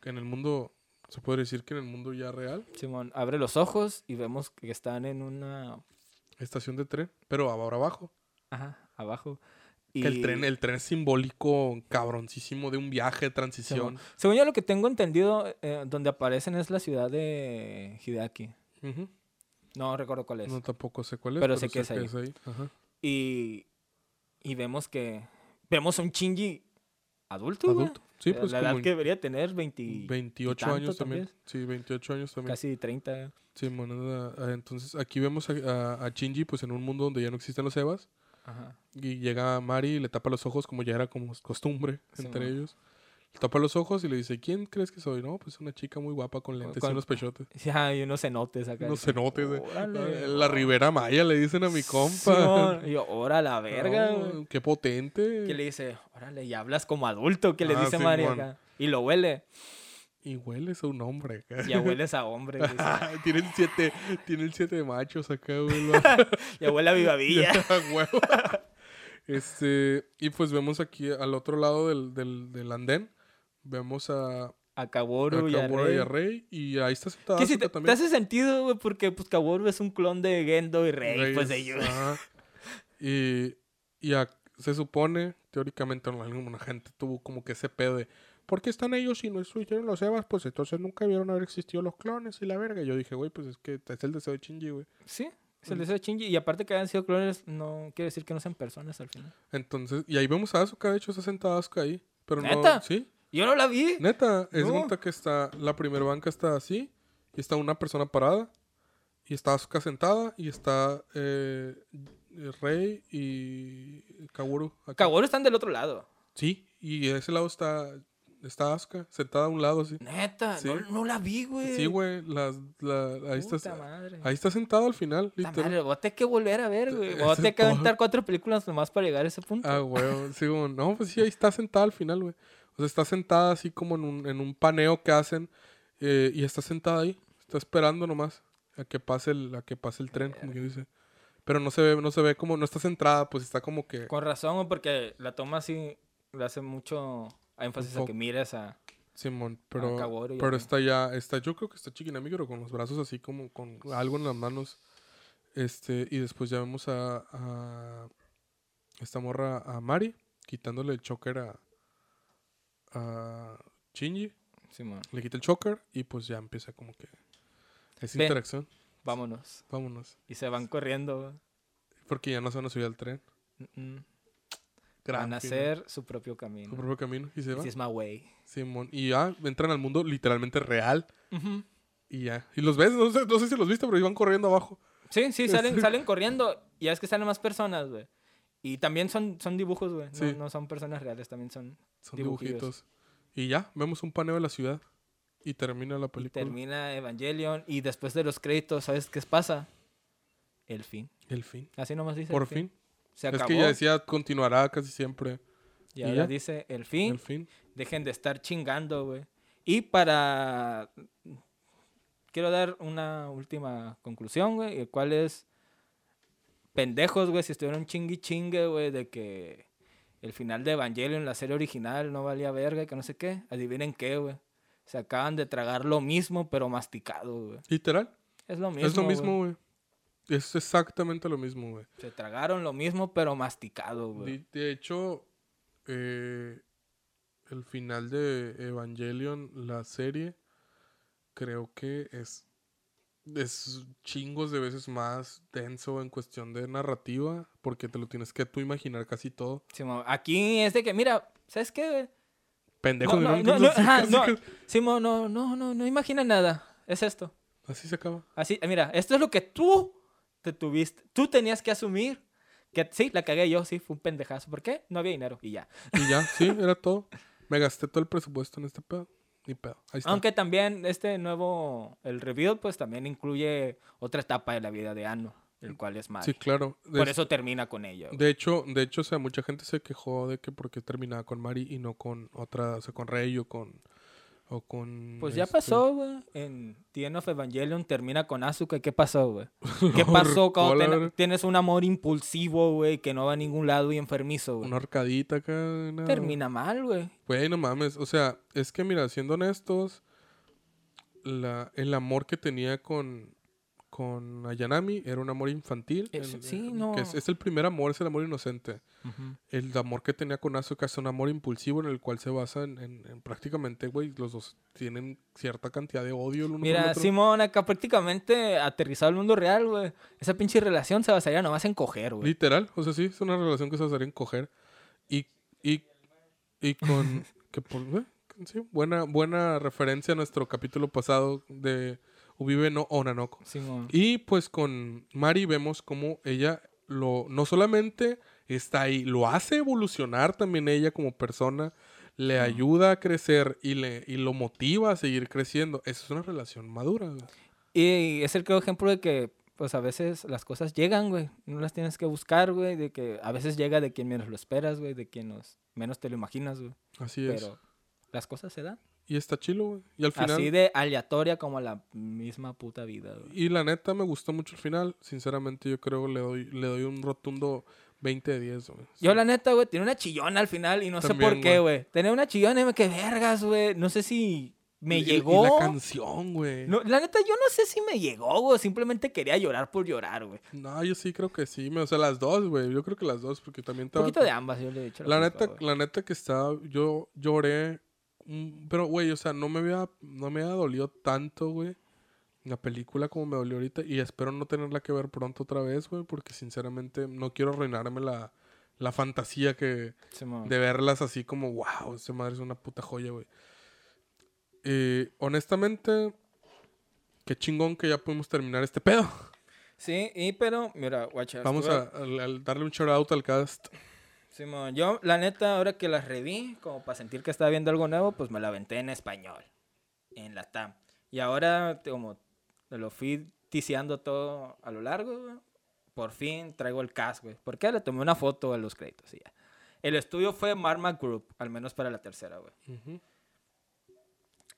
en el mundo. Se puede decir que en el mundo ya real. Simón abre los ojos y vemos que están en una... Estación de tren. Pero ahora abajo. Ajá, abajo. Que el Y- tren, el tren simbólico cabroncísimo de un viaje de transición. Según yo lo que tengo entendido, eh, donde aparecen es la ciudad de Hideaki. No recuerdo cuál es. No tampoco sé cuál es. Pero sé que es ahí. ahí. Ajá. Y, y vemos que... Vemos a un Shinji adulto, güey. Adulto. Sí, pues la edad que debería tener 20... 28 tanto años también. Sí, 28 años también. Casi 30. Sí, moneda. ah, Entonces aquí vemos a, a, a Shinji pues en un mundo donde ya no existen los Evas. Ajá. Y llega Mari y le tapa los ojos como ya era como costumbre Sí, entre ellos. Le tapa los ojos y le dice, ¿quién crees que soy? No, pues una chica muy guapa con lentes y unos pechotes. (laughs) Ya, y unos cenotes acá. Unos cenotes. de- "Órale, La Ribera Maya le dicen a mi compa. Y yo, ora la verga, No, qué potente. Que le dice, órale, y hablas como adulto, que le Ah, dice Simón. acá. Y lo huele. Y hueles a un hombre. acá. Ya hueles a (laughs) hombre. dice. (laughs) tienen siete, tienen siete machos acá, güey. (laughs) Ya huele a vivavilla. Este, y pues vemos aquí al otro lado del, del, del andén, vemos a, A a Kaworu y a Kaworu y a. Rey, y ahí está sentada Que si te, te también. hace sentido, güey, porque pues Kaworu es un clon de Gendo y Rey, pues de ellos. ajá. Y, y a- se supone, teóricamente, alguna gente tuvo como que ese pedo de ¿por qué están ellos y no estuvieron los Evas? Pues entonces nunca vieron haber existido los clones y la verga. Y yo dije, güey, pues es que es el deseo de Shinji, güey. Sí, es el deseo de Shinji. Y aparte que hayan sido clones, no quiere decir que no sean personas al final. Entonces, y ahí vemos a Asuka, de hecho, está sentada Asuka ahí. Pero ¿Neta? no, sí, Yo no la vi. Neta, es No. nota que está, la primera banca está así, y está una persona parada, y está Asuka sentada, y está eh, Rey y Kaworu. acá. Kaworu están del otro lado. Sí, y de ese lado está, está Asuka, sentada a un lado así. Neta, Sí. no, no la vi, güey. Sí, güey, las, la- ahí, está, madre. ahí está sentada al final, madre, tener que volver a ver, güey. Ese tener que aventar cuatro películas nomás para llegar a ese punto. Ah, güey, (laughs) sí, güey. No, pues sí, ahí está sentada al final, güey. O sea, está sentada así como en un, en un paneo que hacen eh, y está sentada ahí. Está esperando nomás a que pase el, a que pase el tren, como que dice. Pero no se ve, no se ve como, no está centrada, pues está como que... Con razón, porque la toma así le hace mucho énfasis a que mires a... Simón, pero, pero está ya, está, yo creo que está Chikinami, pero con los brazos así como con algo en las manos. Este, y después ya vemos a, a esta morra, a Mari, quitándole el choker a, a Shinji. Simón. Le quita el choker y pues ya empieza como que esa Ven. interacción. vámonos. Vámonos. Y se van corriendo. Porque ya no se van a subir al tren. Mm, mm. Van a hacer su propio Su camino. propio camino. Y se va. This is my way. Simón. Y ya entran al mundo literalmente real. Y ya. Y los ves, no sé, no sé si los viste, pero iban corriendo abajo. Sí, sí, salen, salen corriendo. Y ya es que salen más personas, güey. Y también son, son dibujos, güey. No, Sí. no son personas reales, también son... Son Dibujillos. dibujitos. Y ya, vemos un paneo de la ciudad. Y termina la Y película. termina Evangelion. Y después de los créditos, ¿sabes qué pasa? El fin. El fin. Así nomás dice. Por el fin. Se Es que ya decía continuará casi siempre. Y ¿Y ahora ya? dice el fin. El fin. Dejen de estar chingando, güey. Y para... Quiero dar una última conclusión, güey. El cual es... Pendejos, güey, si estuvieron chingui chingue, güey, de que el final de Evangelion, la serie original, no valía verga, y que no sé qué. Adivinen qué, güey. Se acaban de tragar lo mismo, pero masticado, güey. Literal. Es lo mismo. es lo mismo, güey. Es exactamente lo mismo, güey. Se tragaron lo mismo, pero masticado, güey. De, de hecho, eh, el final de Evangelion, la serie, creo que es, es chingos de veces más denso en cuestión de narrativa, porque te lo tienes que tú imaginar casi todo. Simón, aquí es de que, mira, ¿sabes qué, güey? Pendejo, No, no, ¿no? ajá, Simón, no, no, no, no imagina nada. Es esto. Así se acaba. Así, mira, esto es lo que tú te tuviste. Tú tenías que asumir que sí, la cagué yo, sí, fue un pendejazo. ¿Por qué? No había dinero y ya. Y ya, sí, era todo. Me gasté todo el presupuesto en este pedo. Ni pedo. Ahí está. Aunque también este nuevo, el reveal, pues también incluye otra etapa de la vida de Ano, el cual es Mari. Sí, claro. Por eso termina con ella. güey. De hecho, de hecho, o sea, mucha gente se quejó de que porque terminaba con Mari y no con otra, o sea, con Rey o con o con Pues ya este, pasó, güey. En The End of Evangelion termina con Asuka. ¿y ¿Qué pasó, güey? (laughs) ¿Qué pasó cuando ten- tienes un amor impulsivo, güey, que no va a ningún lado y enfermizo, güey? Una arcadita acá. nada. Termina mal, güey. Güey, no mames. O sea, es que mira, siendo honestos, la, el amor que tenía con, con Ayanami era un amor infantil. Es- el- sí, no. que es, es el primer amor, es el amor inocente. El amor que tenía con Asuka es un amor impulsivo en el cual se basa en, en- en prácticamente, güey, los dos tienen cierta cantidad de odio el uno por el Mira, otro. Simón, acá prácticamente aterrizado al mundo real, güey. Esa pinche relación se basaría nomás en coger, güey. Literal, o sea, sí, es una relación que se basaría en coger. Y, y, y con. (laughs) que por, eh, sí, buena, buena referencia a nuestro capítulo pasado de Ubibe no Onanoko. Simón. Y pues con Mari vemos como ella lo no solamente está ahí, lo hace evolucionar también ella como persona, le ayuda a crecer y, le, y lo motiva a seguir creciendo. Eso es una relación madura. güey. Y es el claro ejemplo de que, pues a veces las cosas llegan, güey. No las tienes que buscar, güey. De que a veces llega de quien menos lo esperas, güey. De quien nos- menos te lo imaginas, güey. Así es. Pero las cosas se dan. Y está chilo, güey. Y al final... Así de aleatoria como la misma puta vida, güey. Y la neta me gustó mucho el final. Sinceramente, yo creo le doy, le doy un rotundo 20 de 10, güey. Yo, la neta, güey, tiene una chillona al final y no sé por qué, güey. Tenía una chillona y me quedé vergas, güey. No sé si me Y- llegó. Y la canción, güey. No, la neta, yo no sé si me llegó, güey. Simplemente quería llorar por llorar, güey. No, yo sí creo que sí. O sea, las dos, güey. Yo creo que las dos, porque también Un estaba- poquito de ambas, yo le he dicho. La neta, la neta que estaba, yo lloré, pero güey, o sea, no me había, no me había dolido tanto, güey, la película como me dolió ahorita y espero no tenerla que ver pronto otra vez, güey, porque sinceramente no quiero arruinarme la, la fantasía que de verlas así como, wow, esa madre es una puta joya, güey. Eh, honestamente, qué chingón que ya podemos terminar este pedo. Sí, y pero, mira, guacha. Vamos a- a darle un shout out al cast. Simón, yo, la neta, ahora que las reví, como para sentir que estaba viendo algo nuevo, pues me la aventé en español. En la TAM. Y ahora, como lo fui tiseando todo a lo largo, güey, por fin traigo el cast, güey. ¿Por qué? Le tomé una foto a los créditos y ya. El estudio fue Marma Group, al menos para la tercera, güey.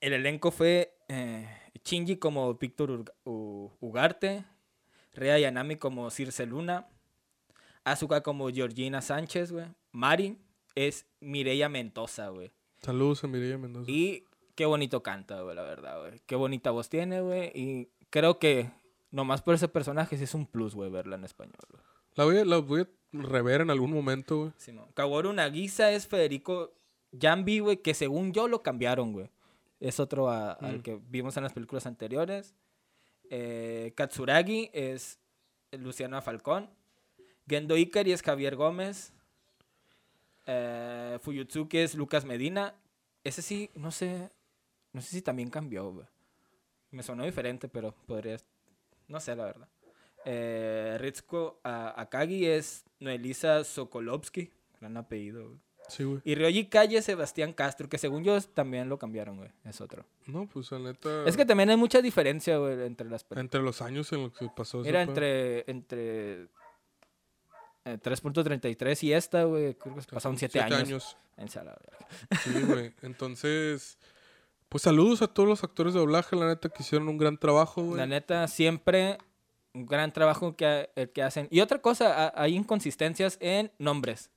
El elenco fue eh, Shinji como Víctor Ugarte, Rea Yanami como Circe Luna, Asuka como Georgina Sánchez, güey. Mari es Mireya Mendoza, güey. Saludos a Mireia Mendoza. Y qué bonito canta, güey, la verdad, güey. Qué bonita voz tiene, güey. Y creo que nomás por ese personaje sí es un plus, güey, verla en español, güey. La voy, a, la voy a rever en algún momento, güey. Simón. Kaworu Nagisa es Federico Jambi, güey, que según yo lo cambiaron, güey. Es otro a- al Mm. que vimos en las películas anteriores. Eh, Katsuragi es Luciana Falcón. Gendo Ikari es Javier Gómez. Eh, Fuyutsuki es Lucas Medina. Ese sí, no sé. No sé si también cambió, güey. Me sonó diferente, pero podría. No sé, la verdad. Eh, Ritsuko A- Akagi es Noelisa Sokolovsky. Gran apellido, güey. Sí, güey. Y Ryoji Calle Sebastián Castro, que según yo también lo cambiaron, güey. Es otro. No, pues la neta. Es que también hay mucha diferencia, güey, entre las películas. Entre los años en los que pasó eso. Mira, entre, entre eh, 3.33 y esta, güey, creo que pasaron 7 años. En sala. Sí, güey. (laughs) Entonces, pues saludos a todos los actores de doblaje, la neta, que hicieron un gran trabajo, güey. La neta, siempre un gran trabajo que, el que hacen. Y otra cosa, ha- hay inconsistencias en nombres.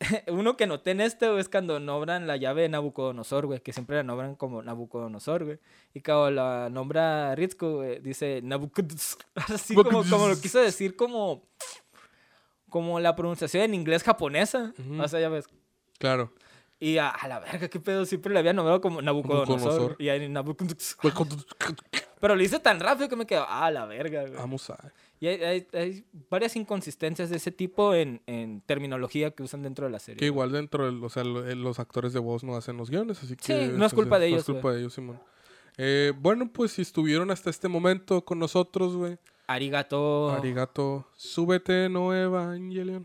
(laughs) Uno que noté en este, es cuando nombran la llave de Nabucodonosor, güey, que siempre la nombran como Nabucodonosor, güey. Y cuando la nombra Rizko, güey, dice Nabucodonosor. (laughs) Así como, como lo quiso decir como... Como la pronunciación en inglés japonesa. Ujú. O sea, ya ves. Claro. Y a, a la verga, qué pedo, siempre le había nombrado como Nabucodonosor. Y ahí Nabucodonosor. (laughs) Pero lo hice tan rápido que me quedo, ah, la verga, güey. Vamos a. Y hay, hay- hay varias inconsistencias de ese tipo en, en terminología que usan dentro de la serie. Que igual dentro, del- o sea, eh, los actores de voz no hacen los guiones, así que... Sí, no es culpa de No ellos, es culpa de ellos, Simón. Eh, bueno, pues si estuvieron hasta este momento con nosotros, güey. Arigato. Arigato. Súbete, no Evangelion.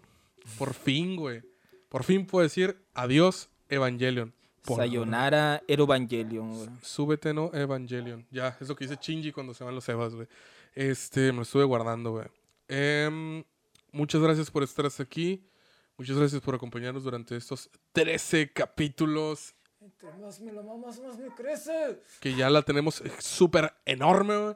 Por fin, güey. Por fin puedo decir adiós, Evangelion. Por. Sayonara Evangelion, güey. Súbete, no Evangelion. Ya, es lo que dice Shinji cuando se van los Evas, güey. Este, me lo estuve guardando, güey. Em, muchas gracias por estar hasta aquí. Muchas gracias por acompañarnos durante estos 13 capítulos Entre más me lo mamas, más me crece. que ya la tenemos eh, súper enorme, güey.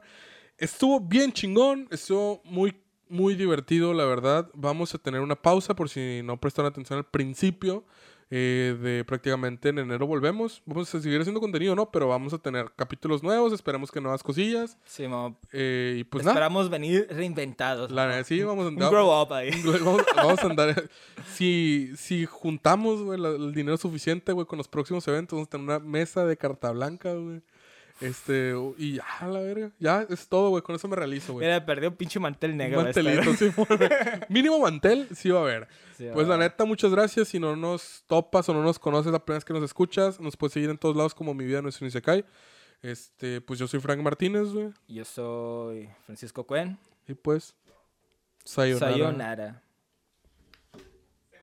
Estuvo bien chingón, estuvo muy, muy divertido, la verdad. Vamos a tener una pausa por si no prestaron atención al principio. eh, de prácticamente en enero volvemos. Vamos a seguir haciendo contenido, ¿no? Pero vamos a tener capítulos nuevos, esperamos que nuevas cosillas. Sí, mo, eh, y pues nada, esperamos venir reinventados. la neta, sí, vamos a Un andar. grow up ahí. Vamos, vamos a andar. Si, si juntamos güey, el dinero suficiente, güey, con los próximos eventos, vamos a tener una mesa de carta blanca, güey. Este, y ya, la verga. Ya es todo, güey. Con eso me realizo, güey. Mira, perdió un pinche mantel negro. mantelito, sí. (laughs) Mínimo mantel, sí va a haber. Sí, Pues la neta, muchas gracias. Si no nos topas o no nos conoces la primera vez que nos escuchas, nos puedes seguir en todos lados como Mi Vida No es un Isekai. Este, pues yo soy Frank Martínez, güey. Yo soy Francisco Cuen. Y pues, sayonara. Sayonara.